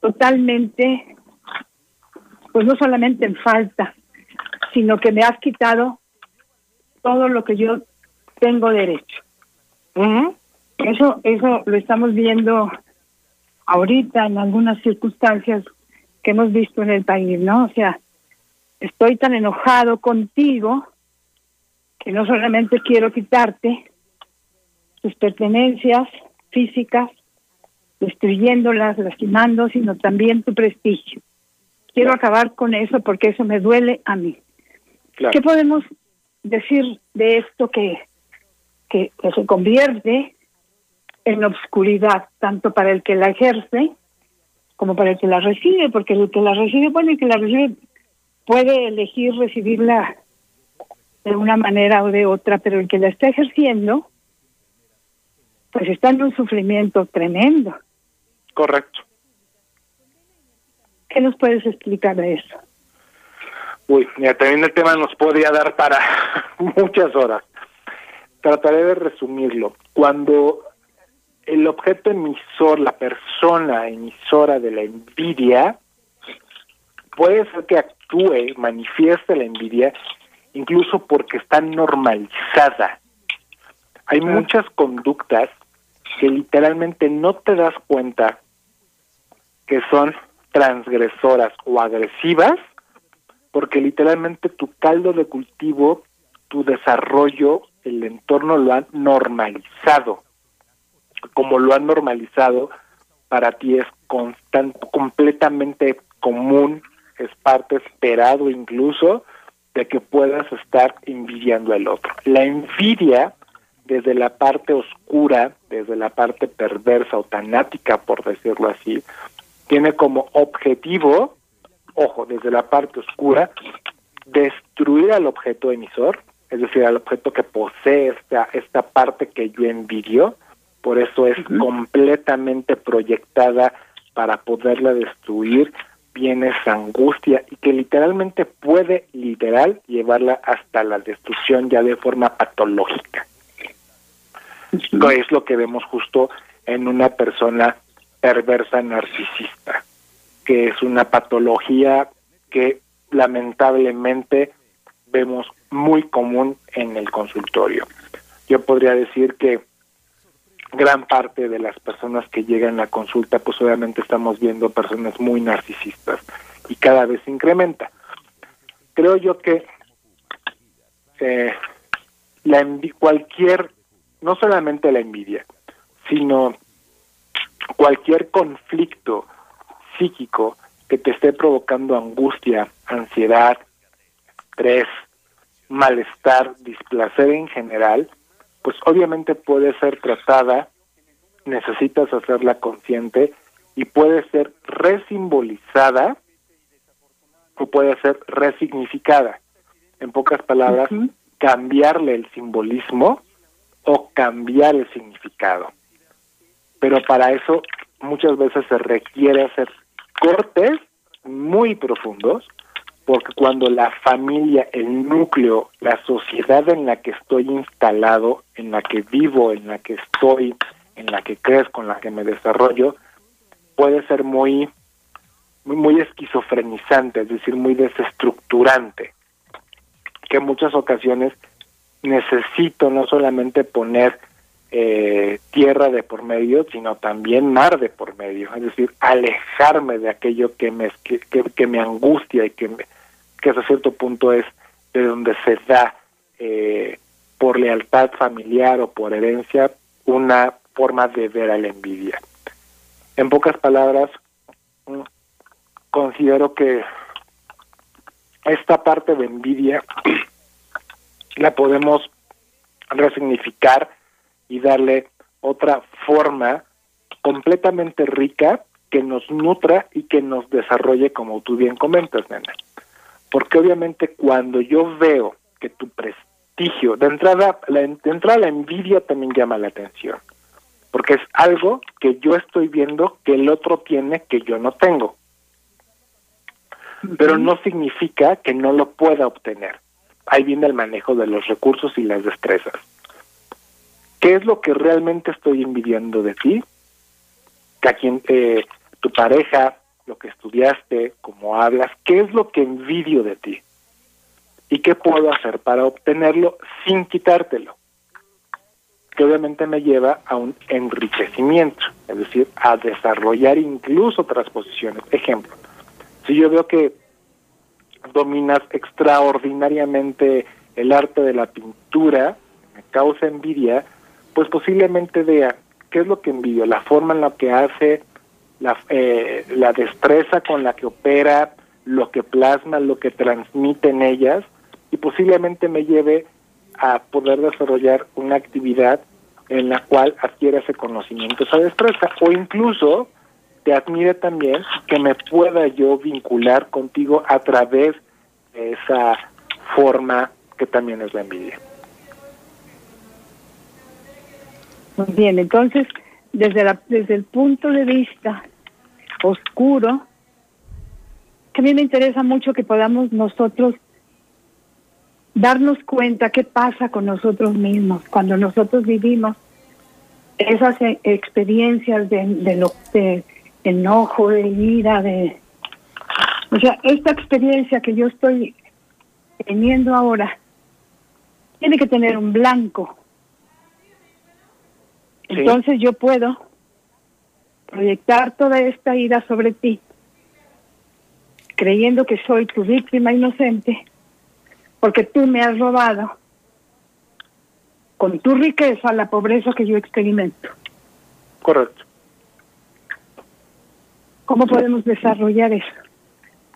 totalmente, pues no solamente en falta, sino que me has quitado todo lo que yo tengo derecho. Eso, eso lo estamos viendo ahorita en algunas circunstancias que hemos visto en el país, ¿no? O sea, estoy tan enojado contigo que no solamente quiero quitarte tus pertenencias físicas, destruyéndolas, lastimando, sino también tu prestigio. Quiero acabar con eso porque eso me duele a mí. ¿Qué podemos decir de esto que, que, se convierte en obscuridad, tanto para el que la ejerce como para el que la recibe? Porque el que la recibe, bueno, el que la recibe puede elegir recibirla de una manera o de otra, pero el que la está ejerciendo, pues está en un sufrimiento tremendo. Correcto. ¿Qué nos puedes explicar de eso? Uy, mira, también el tema nos podría dar para muchas horas. Trataré de resumirlo. Cuando el objeto emisor, la persona emisora de la envidia, puede ser que actúe, manifieste la envidia, incluso porque está normalizada. Hay muchas conductas que literalmente no te das cuenta que son transgresoras o agresivas, porque literalmente tu caldo de cultivo, tu desarrollo, el entorno lo han normalizado. Como lo han normalizado, para ti es constante, completamente común, es parte esperado incluso de que puedas estar envidiando al otro. La envidia, desde la parte oscura, desde la parte perversa o tanática, por decirlo así, tiene como objetivo, ojo, desde la parte oscura, destruir al objeto emisor, es decir, al objeto que posee esta, esta parte que yo envidio, por eso es completamente proyectada para poderla destruir, viene esa angustia y que literalmente puede literal llevarla hasta la destrucción ya de forma patológica. es lo que vemos justo en una persona perversa narcisista, que es una patología que lamentablemente vemos muy común en el consultorio. Yo podría decir que gran parte de las personas que llegan a consulta, pues obviamente estamos viendo personas muy narcisistas y cada vez se incrementa. Creo yo que eh, la cualquier, no solamente la envidia, sino cualquier conflicto psíquico que te esté provocando angustia, ansiedad, estrés, malestar, displacer en general, pues obviamente puede ser tratada, necesitas hacerla consciente y puede ser resimbolizada o puede ser resignificada. En pocas palabras, cambiarle el simbolismo o cambiar el significado. Pero para eso muchas veces se requiere hacer cortes muy profundos porque cuando la familia, el núcleo, la sociedad en la que estoy instalado, en la que vivo, en la que estoy, en la que crezco, en la que me desarrollo, puede ser muy, muy, muy esquizofrenizante, es decir, muy desestructurante, que en muchas ocasiones necesito no solamente poner eh, tierra de por medio, sino también mar de por medio, es decir, alejarme de aquello que me, que, que, me angustia y que, me, que hasta cierto punto es de donde se da eh, por lealtad familiar o por herencia una forma de ver a la envidia. En pocas palabras, mm, considero que esta parte de envidia la podemos resignificar y darle otra forma completamente rica que nos nutra y que nos desarrolle como tú bien comentas, nena. Porque obviamente cuando yo veo que tu prestigio, de entrada, la, de entrada la envidia también llama la atención, porque es algo que yo estoy viendo que el otro tiene que yo no tengo. Pero no significa que no lo pueda obtener. Ahí viene el manejo de los recursos y las destrezas. ¿Qué es lo que realmente estoy envidiando de ti? Que a quien, eh, tu pareja, lo que estudiaste, cómo hablas, ¿qué es lo que envidio de ti? ¿Y qué puedo hacer para obtenerlo sin quitártelo? Que obviamente me lleva a un enriquecimiento, es decir, a desarrollar incluso otras posiciones. Ejemplo, si yo veo que dominas extraordinariamente el arte de la pintura, me causa envidia, pues posiblemente vea qué es lo que envidio, la forma en la que hace, la, eh, la destreza con la que opera, lo que plasma, lo que transmite en ellas, y posiblemente me lleve a poder desarrollar una actividad en la cual adquiera ese conocimiento, esa destreza, o incluso te admire también que me pueda yo vincular contigo a través de esa forma que también es la envidia. Muy bien, entonces, desde, la, desde el punto de vista oscuro, que a mí me interesa mucho que podamos nosotros darnos cuenta qué pasa con nosotros mismos cuando nosotros vivimos esas e, experiencias de, de, lo, de enojo, de ira, de... O sea, esta experiencia que yo estoy teniendo ahora tiene que tener un blanco, entonces yo puedo proyectar toda esta ira sobre ti, creyendo que soy tu víctima inocente, porque tú me has robado con tu riqueza la pobreza que yo experimento. Correcto. ¿Cómo podemos desarrollar eso?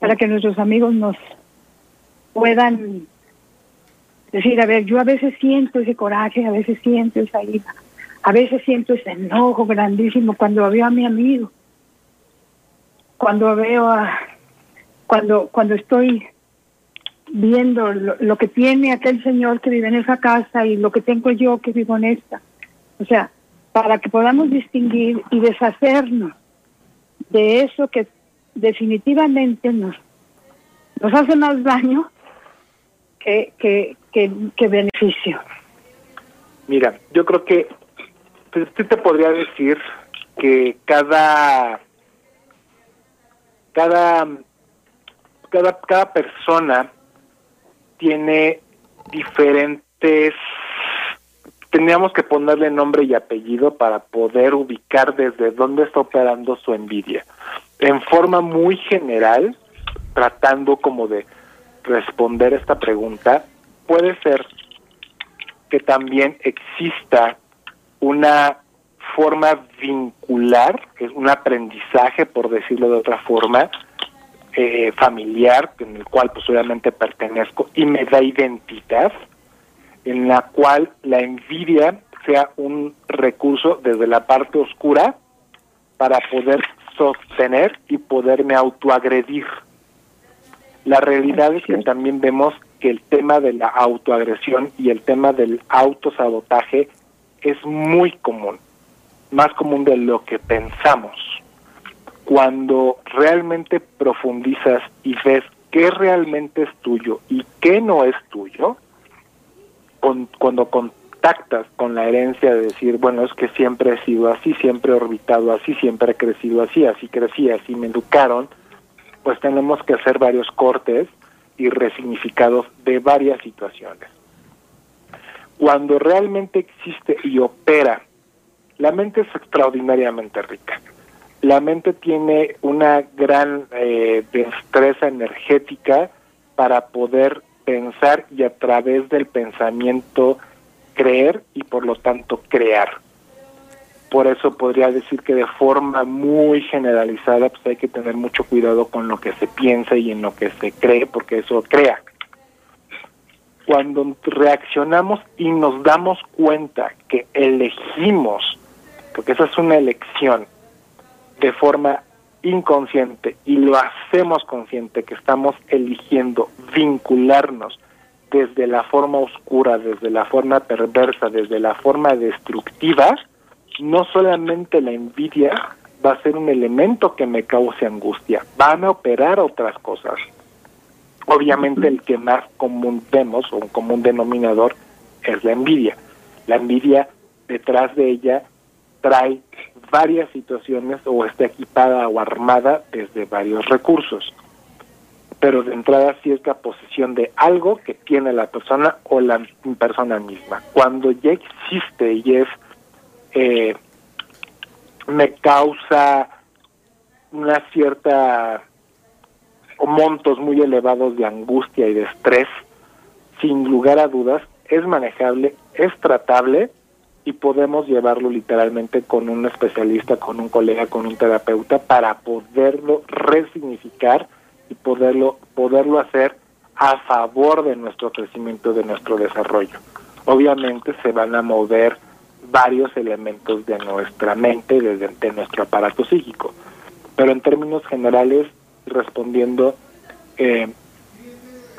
Para que nuestros amigos nos puedan decir, a ver, yo a veces siento ese coraje, a veces siento esa ira, a veces siento ese enojo grandísimo cuando veo a mi amigo, cuando veo a, cuando, cuando estoy viendo lo, que tiene aquel señor que vive en esa casa y lo que tengo yo que vivo en esta. O sea, para que podamos distinguir y deshacernos de eso que definitivamente nos, nos hace más daño que, que, que, beneficio. Mira, yo creo que pues, te podría decir que cada cada cada cada persona tiene diferentes teníamos que ponerle nombre y apellido para poder ubicar desde dónde está operando su envidia. En forma muy general, tratando como de responder esta pregunta, puede ser que también exista una forma vincular, es un aprendizaje, por decirlo de otra forma, eh, familiar, en el cual pues obviamente pertenezco y me da identidad, en la cual la envidia sea un recurso desde la parte oscura para poder sostener y poderme autoagredir. La realidad es que también vemos que el tema de la autoagresión y el tema del autosabotaje es muy común, más común de lo que pensamos. Cuando realmente profundizas y ves qué realmente es tuyo y qué no es tuyo, cuando contactas con la herencia de decir, bueno, es que siempre he sido así, siempre he orbitado así, siempre he crecido así, así crecí, así me educaron, pues tenemos que hacer varios cortes y resignificados de varias situaciones. Cuando realmente existe y opera, la mente es extraordinariamente rica. La mente tiene una gran eh, destreza energética para poder pensar y a través del pensamiento creer y por lo tanto crear. Por eso podría decir que de forma muy generalizada pues hay que tener mucho cuidado con lo que se piensa y en lo que se cree porque eso crea. Cuando reaccionamos y nos damos cuenta que elegimos, porque esa es una elección, de forma inconsciente y lo hacemos consciente que estamos eligiendo vincularnos desde la forma oscura, desde la forma perversa, desde la forma destructiva, no solamente la envidia va a ser un elemento que me cause angustia, van a operar otras cosas. Obviamente el que más común vemos, o un común denominador, es la envidia. La envidia detrás de ella trae varias situaciones o está equipada o armada desde varios recursos. Pero de entrada la posesión de algo que tiene la persona o la persona misma. Cuando ya existe y es eh, me causa una cierta montos muy elevados de angustia y de estrés, sin lugar a dudas, es manejable, es tratable y podemos llevarlo literalmente con un especialista, con un colega, con un terapeuta para poderlo resignificar y poderlo poderlo hacer a favor de nuestro crecimiento, de nuestro desarrollo. Obviamente se van a mover varios elementos de nuestra mente, desde de nuestro aparato psíquico, pero en términos generales, respondiendo, eh,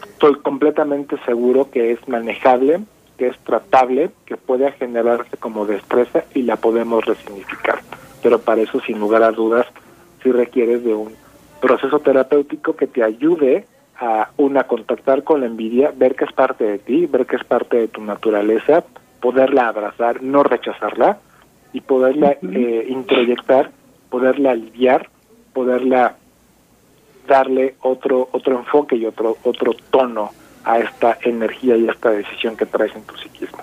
estoy completamente seguro que es manejable que es tratable, que puede generarse como destreza y la podemos resignificar. Pero para eso, sin lugar a dudas, sí requieres de un proceso terapéutico que te ayude a, una, contactar con la envidia, ver que es parte de ti, ver que es parte de tu naturaleza, poderla abrazar, no rechazarla y poderla eh, introyectar, poderla aliviar, poderla darle otro otro enfoque y otro otro tono a esta energía y a esta decisión que traes en tu psiquismo.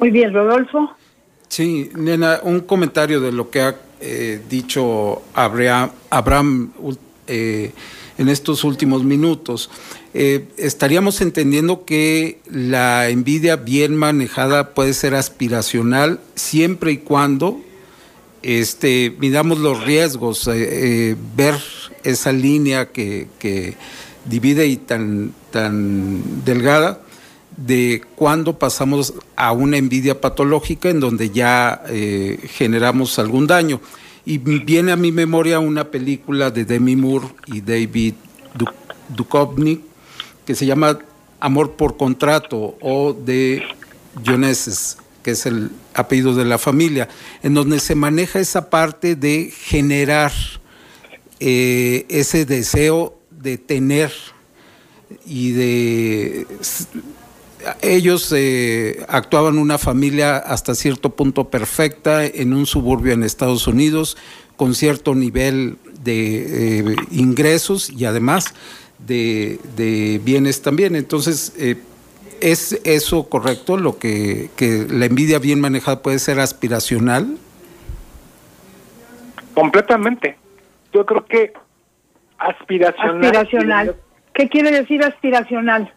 Muy bien, Rodolfo. Sí, nena, un comentario de lo que ha eh, dicho Abraham, Abraham eh, en estos últimos minutos. Eh, estaríamos entendiendo que la envidia bien manejada puede ser aspiracional siempre y cuando este, midamos los riesgos, ver esa línea que, que divide y tan, tan delgada de cuando pasamos a una envidia patológica en donde ya eh, generamos algún daño. Y viene a mi memoria una película de Demi Moore y David Duchovny que se llama Amor por Contrato o de Joneses, que es el apellido de la familia, en donde se maneja esa parte de generar eh, ese deseo de tener y de ellos eh, actuaban una familia hasta cierto punto perfecta en un suburbio en Estados Unidos con cierto nivel de eh, ingresos y además de, bienes también. Entonces, ¿es eso correcto? Lo que, que la envidia bien manejada puede ser aspiracional. Completamente. Yo creo que aspiracional. Aspiracional. ¿Qué quiere decir aspiracional,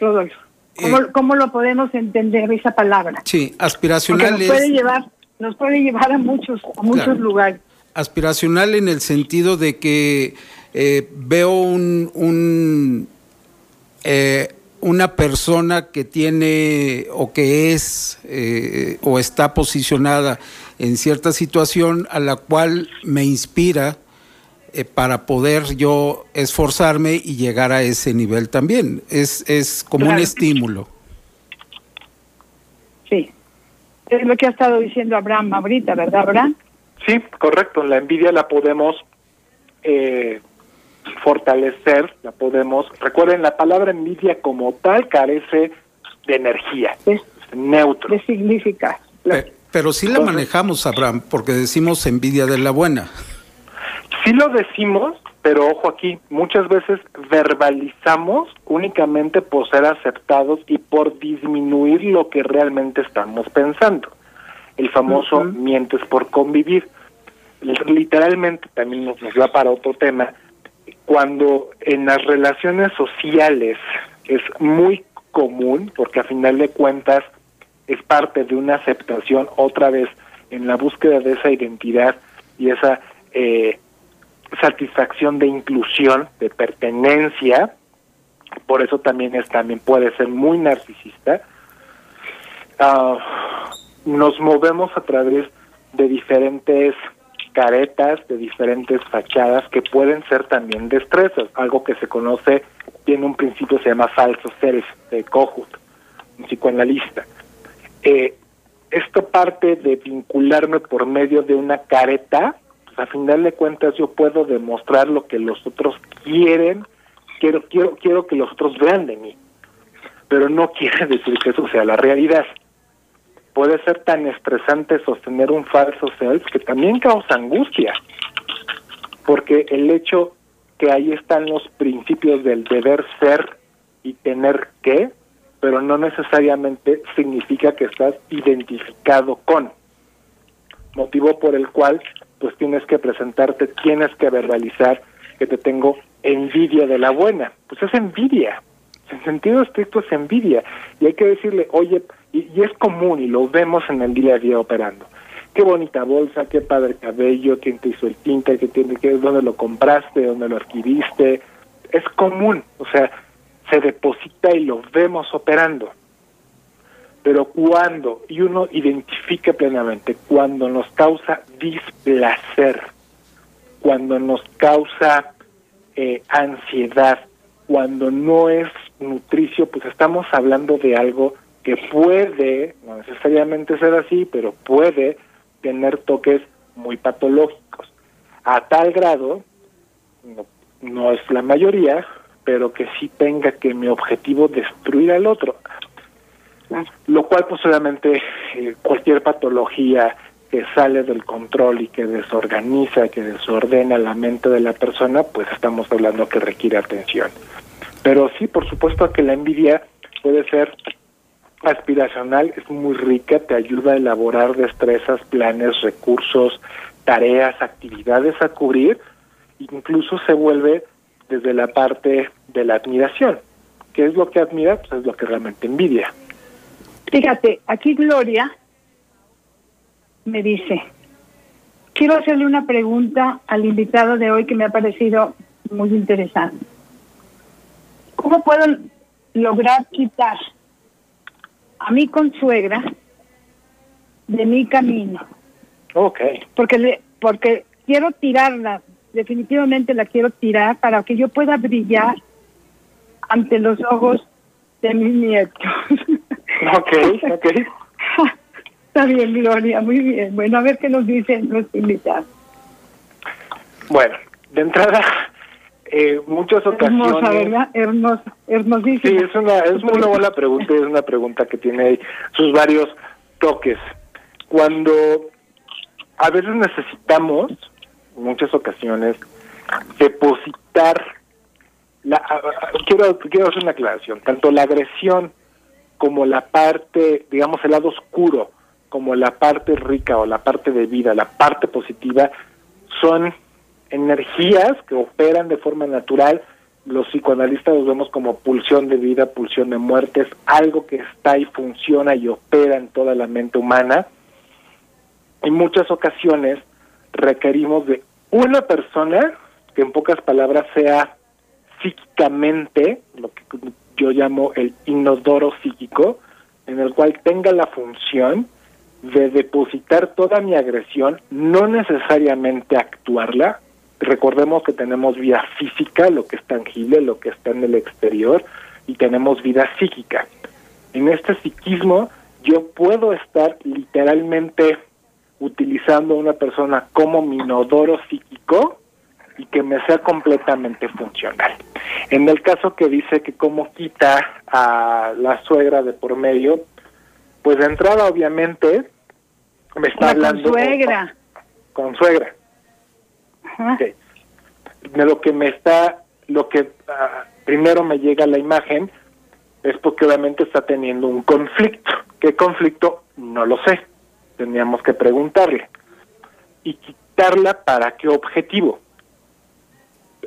Rodolfo? ¿Cómo, eh, ¿Cómo, lo podemos entender esa palabra? Sí, aspiracional nos puede llevar, nos puede llevar a muchos, a muchos lugares. Aspiracional en el sentido de que eh, veo un, un eh, una persona que tiene o que es o está posicionada en cierta situación a la cual me inspira eh, para poder yo esforzarme y llegar a ese nivel también. Es, es como un estímulo. Sí, es lo que ha estado diciendo Abraham ahorita, ¿verdad, Abraham? Sí, correcto. La envidia la podemos eh, fortalecer, la podemos... Recuerden, la palabra envidia como tal carece de energía, es neutro. De significa. pero sí la manejamos, Abraham, porque decimos envidia de la buena. Sí lo decimos, pero ojo aquí, muchas veces verbalizamos únicamente por ser aceptados y por disminuir lo que realmente estamos pensando. El famoso mientes por convivir. Literalmente también nos va para otro tema. Cuando en las relaciones sociales es muy común, porque a final de cuentas es parte de una aceptación otra vez en la búsqueda de esa identidad y esa eh, satisfacción de inclusión, de pertenencia, por eso también es también puede ser muy narcisista. Ah, nos movemos a través de diferentes caretas, de diferentes fachadas que pueden ser también destrezas, algo que se conoce, tiene un principio se llama falso self de Kohut, un psicoanalista. Eh, esto parte de vincularme por medio de una careta a final de cuentas yo puedo demostrar lo que los otros quieren, quiero, quiero, quiero que los otros vean de mí, pero no quiere decir que eso sea la realidad. Puede ser tan estresante sostener un falso self que también causa angustia, porque el hecho que ahí están los principios del deber ser y tener que, pero no necesariamente significa que estás identificado con, motivo por el cual pues tienes que presentarte, tienes que verbalizar que te tengo envidia de la buena. Pues es envidia, en sentido estricto es envidia. Y hay que decirle, oye, y, es común y lo vemos en el día a día operando. Qué bonita bolsa, qué padre cabello, quién te hizo el tinte, qué tiene, qué, dónde lo compraste, dónde lo adquiriste. Es común, o sea, se deposita y lo vemos operando. Pero cuando, y uno identifica plenamente, cuando nos causa displacer, cuando nos causa eh, ansiedad, cuando no es nutricio, pues estamos hablando de algo que puede, no necesariamente ser así, pero puede tener toques muy patológicos. A tal grado, no, no es la mayoría, pero que sí tenga que mi objetivo destruir al otro lo cual pues obviamente eh, cualquier patología que sale del control y que desorganiza, que desordena la mente de la persona, pues estamos hablando que requiere atención. Pero sí, por supuesto que la envidia puede ser aspiracional, es muy rica, te ayuda a elaborar destrezas, planes, recursos, tareas, actividades a cubrir, incluso se vuelve desde la parte de la admiración. ¿Qué es lo que admira? Pues es lo que realmente envidia. Fíjate, aquí Gloria me dice, quiero hacerle una pregunta al invitado de hoy que me ha parecido muy interesante. ¿Cómo puedo lograr quitar a mi consuegra de mi camino? Ok. Porque, porque quiero tirarla, definitivamente la quiero tirar para que yo pueda brillar ante los ojos de mis nietos. Ok, ok. Está bien, Gloria, muy bien. Bueno, a ver qué nos dicen los invitados. Bueno, de entrada, eh, muchas ocasiones... Hermosa, ¿verdad? Hermosa, hermosísima. Sí, es una, es una buena pregunta y es una pregunta que tiene sus varios toques. Cuando a veces necesitamos, en muchas ocasiones, depositar... La, quiero, quiero hacer una aclaración. Tanto la agresión como la parte, digamos, el lado oscuro, como la parte rica o la parte de vida, la parte positiva, son energías que operan de forma natural. Los psicoanalistas los vemos como pulsión de vida, pulsión de muerte, es algo que está y funciona y opera en toda la mente humana. En muchas ocasiones requerimos de una persona que en pocas palabras sea psíquicamente, lo que yo llamo el inodoro psíquico, en el cual tenga la función de depositar toda mi agresión, no necesariamente actuarla. Recordemos que tenemos vida física, lo que es tangible, lo que está en el exterior, y tenemos vida psíquica. En este psiquismo yo puedo estar literalmente utilizando a una persona como mi inodoro psíquico y que me sea completamente funcional. En el caso que dice que cómo quita a la suegra de por medio, pues de entrada obviamente me está hablando con suegra. Con, suegra. De lo que me está, lo que ah, primero me llega la imagen es porque obviamente está teniendo un conflicto. ¿Qué conflicto? No lo sé. Teníamos que preguntarle. Y quitarla para qué objetivo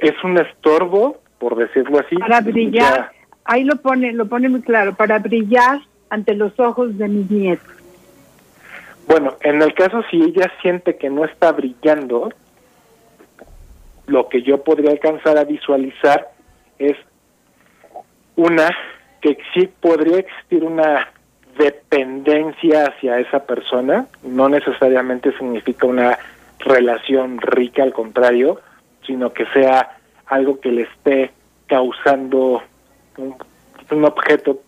es un estorbo, por decirlo así. Para brillar, ahí lo pone, lo pone muy claro, para brillar ante los ojos de mis nietos. Bueno, en el caso si ella siente que no está brillando, lo que yo podría alcanzar a visualizar es una que sí podría existir una dependencia hacia esa persona, no necesariamente significa una relación rica, al contrario, sino que sea algo que le esté causando un, objeto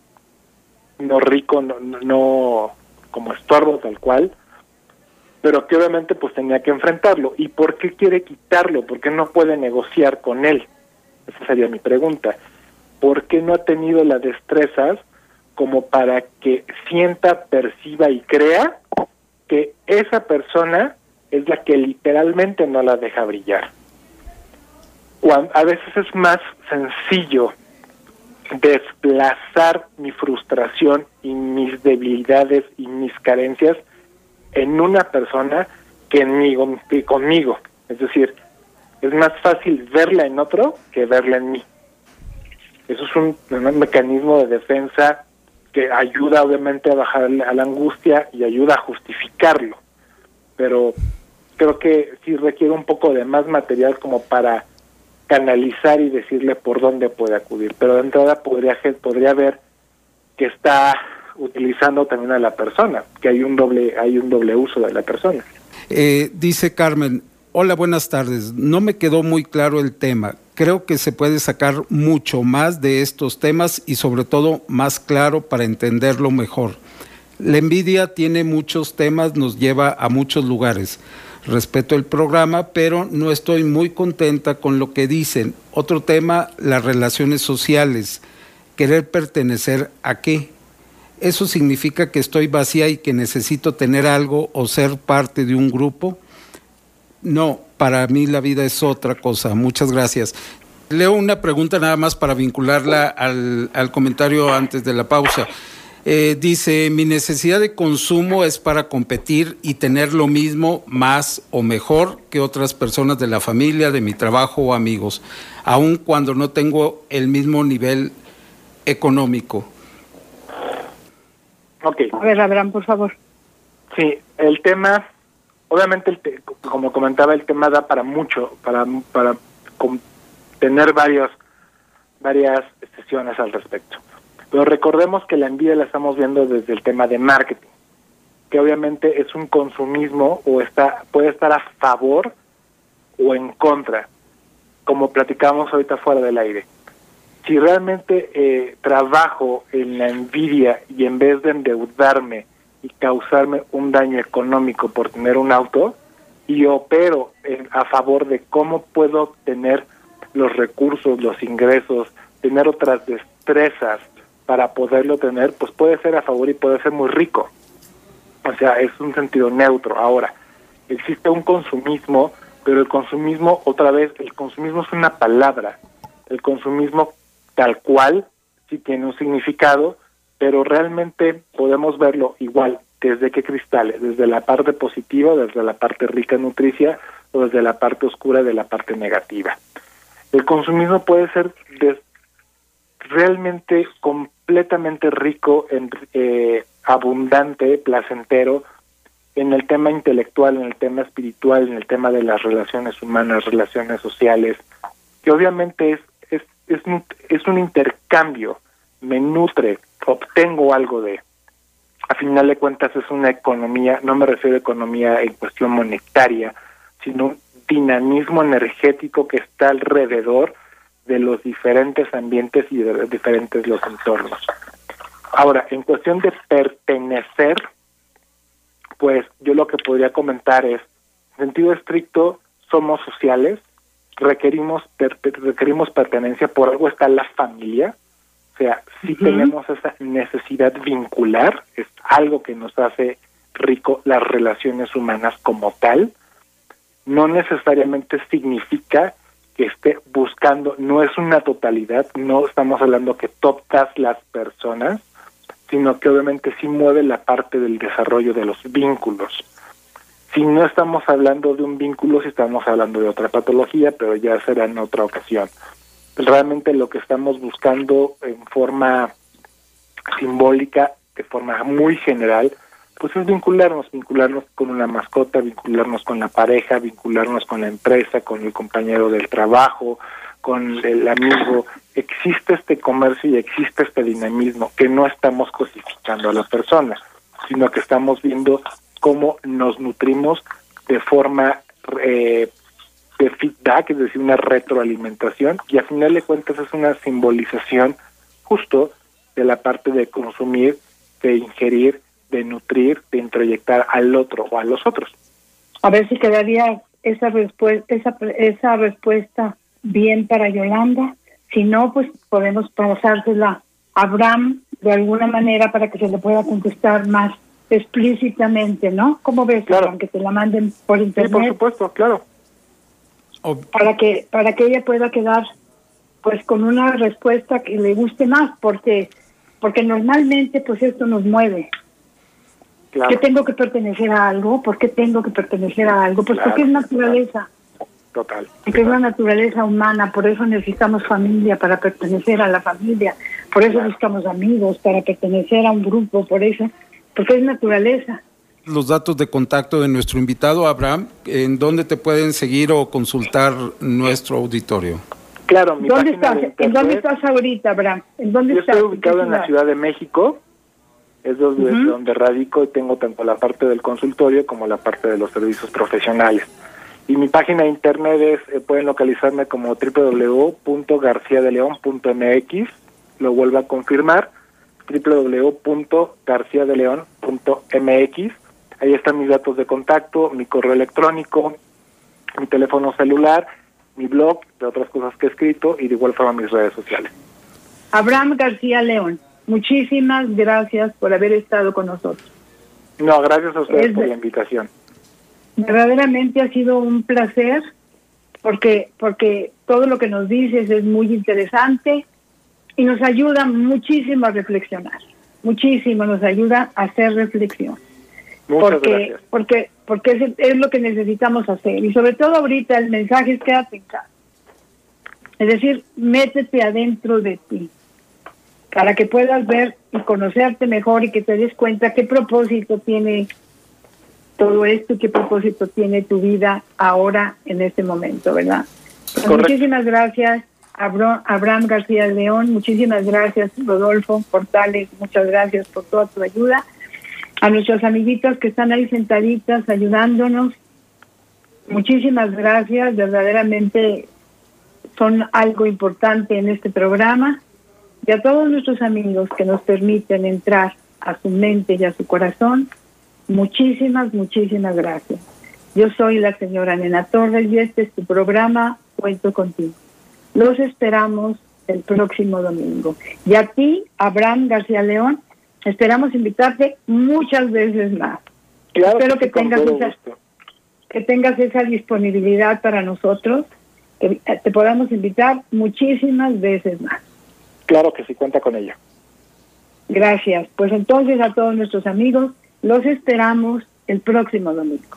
no rico, no, no, como estorbo tal cual, pero que obviamente pues tenía que enfrentarlo. ¿Y por qué quiere quitarlo? ¿Por qué no puede negociar con él? Esa sería mi pregunta. ¿Por qué no ha tenido las destrezas como para que sienta, perciba y crea que esa persona es la que literalmente no la deja brillar? a veces es más sencillo desplazar mi frustración y mis debilidades y mis carencias en una persona que, en que conmigo. Es decir, es más fácil verla en otro que verla en mí. Eso es un, un mecanismo de defensa que ayuda obviamente a bajar a la angustia y ayuda a justificarlo. Pero creo que sí requiere un poco de más material como para canalizar y decirle por dónde puede acudir. Pero de entrada podría, podría ver que está utilizando también a la persona, que hay un doble, hay un doble uso de la persona. Eh, dice Carmen, hola, buenas tardes. No me quedó muy claro el tema. Creo que se puede sacar mucho más de estos temas y sobre todo más claro para entenderlo mejor. La envidia tiene muchos temas, nos lleva a muchos lugares respeto el programa, pero no estoy muy contenta con lo que dicen. Otro tema, las relaciones sociales. Querer pertenecer a qué. ¿Eso significa que estoy vacía y que necesito tener algo o ser parte de un grupo? No, para mí la vida es otra cosa. Muchas gracias. Leo una pregunta nada más para vincularla al, comentario antes de la pausa. Eh, dice, mi necesidad de consumo es para competir y tener lo mismo, más o mejor que otras personas de la familia, de mi trabajo o amigos, aun cuando no tengo el mismo nivel económico. Ok. A ver, Abraham, por favor. Sí, el tema, obviamente, como comentaba, el tema da para mucho, para, para tener varios, varias sesiones al respecto. Pero recordemos que la envidia la estamos viendo desde el tema de marketing, que obviamente es un consumismo o está puede estar a favor o en contra, como platicamos ahorita fuera del aire. Si realmente eh, trabajo en la envidia y en vez de endeudarme y causarme un daño económico por tener un auto, y opero a favor de cómo puedo tener los recursos, los ingresos, tener otras destrezas para poderlo tener, pues puede ser a favor y puede ser muy rico. O sea, es un sentido neutro. Ahora, existe un consumismo, pero el consumismo, otra vez, el consumismo es una palabra. El consumismo tal cual sí tiene un significado, pero realmente podemos verlo igual desde qué cristales, desde la parte positiva, desde la parte rica en nutricia o desde la parte oscura de la parte negativa. El consumismo puede ser realmente completamente rico, en, eh, abundante, placentero, en el tema intelectual, en el tema espiritual, en el tema de las relaciones humanas, relaciones sociales, que obviamente es, es, un, es un intercambio, me nutre, obtengo algo de. A final de cuentas es una economía, no me refiero a economía en cuestión monetaria, sino un dinamismo energético que está alrededor de los diferentes ambientes y de diferentes los entornos. Ahora, en cuestión de pertenecer, pues yo lo que podría comentar es, en sentido estricto, somos sociales, requerimos requerimos pertenencia, por algo está la familia, o sea, si tenemos esa necesidad vincular, es algo que nos hace rico las relaciones humanas como tal, no necesariamente significa que esté buscando, no es una totalidad, no estamos hablando que todas las personas, sino que obviamente sí mueve la parte del desarrollo de los vínculos. Si no estamos hablando de un vínculo, si estamos hablando de otra patología, pero ya será en otra ocasión. Realmente lo que estamos buscando en forma simbólica, de forma muy general, pues es vincularnos, vincularnos con una mascota, vincularnos con la pareja, vincularnos con la empresa, con el compañero del trabajo, con el amigo. Existe este comercio y existe este dinamismo que no estamos cosificando a la persona, sino que estamos viendo cómo nos nutrimos de forma eh, de feedback, es decir, una retroalimentación, y a final de cuentas es una simbolización justo de la parte de consumir, de ingerir de nutrir, de introyectar al otro o a los otros. A ver si quedaría esa respuesta, esa, esa respuesta bien para Yolanda. Si no, pues podemos pasársela a Abraham de alguna manera para que se le pueda contestar más explícitamente, ¿no? ¿Cómo ves, claro. Abraham, que te la manden por internet? Sí, por supuesto, claro. Para que para que ella pueda quedar pues con una respuesta que le guste más, porque porque normalmente pues esto nos mueve, que tengo que pertenecer a algo? ¿Por qué tengo que pertenecer a algo? Pues porque es naturaleza. Total. Porque es la naturaleza humana, por eso necesitamos familia para pertenecer a la familia, por eso buscamos amigos para pertenecer a un grupo, por eso, porque es naturaleza. Los datos de contacto de nuestro invitado, Abraham, ¿en dónde te pueden seguir o consultar nuestro auditorio? Claro, mi ¿Dónde estás? ¿En dónde estás ahorita, Abraham? ¿En dónde Yo estás? estoy ubicado en la Ciudad de México, es donde, donde radico y tengo tanto la parte del consultorio como la parte de los servicios profesionales. Y mi página de internet es, eh, pueden localizarme como www.garciadeleon.mx, lo vuelvo a confirmar, www.garciadeleon.mx, ahí están mis datos de contacto, mi correo electrónico, mi teléfono celular, mi blog, de otras cosas que he escrito y de igual forma mis redes sociales. Abraham García León. Muchísimas gracias por haber estado con nosotros. No, gracias a ustedes por la invitación. Verdaderamente ha sido un placer porque porque todo lo que nos dices es muy interesante y nos ayuda muchísimo a reflexionar. Muchísimo nos ayuda a hacer reflexión. Muchas porque gracias. porque porque es, es lo que necesitamos hacer y sobre todo ahorita el mensaje es quédate en casa. Es decir, métete adentro de ti para que puedas ver y conocerte mejor y que te des cuenta qué propósito tiene todo esto, qué propósito tiene tu vida ahora en este momento, ¿verdad? Pues muchísimas gracias, Abraham García León, muchísimas gracias, Rodolfo Portales, muchas gracias por toda tu ayuda. A nuestros amiguitos que están ahí sentaditas ayudándonos, muchísimas gracias, verdaderamente son algo importante en este programa y a todos nuestros amigos que nos permiten entrar a su mente y a su corazón, muchísimas, muchísimas gracias. Yo soy la señora Nena Torres y este es tu programa Cuento contigo. Los esperamos el próximo domingo. Y a ti, Abraham García León, esperamos invitarte muchas veces más. Espero que, tengas esa, que tengas esa disponibilidad para nosotros, que te podamos invitar muchísimas veces más. Claro que sí, cuenta con ella. Gracias. Pues entonces a todos nuestros amigos, los esperamos el próximo domingo.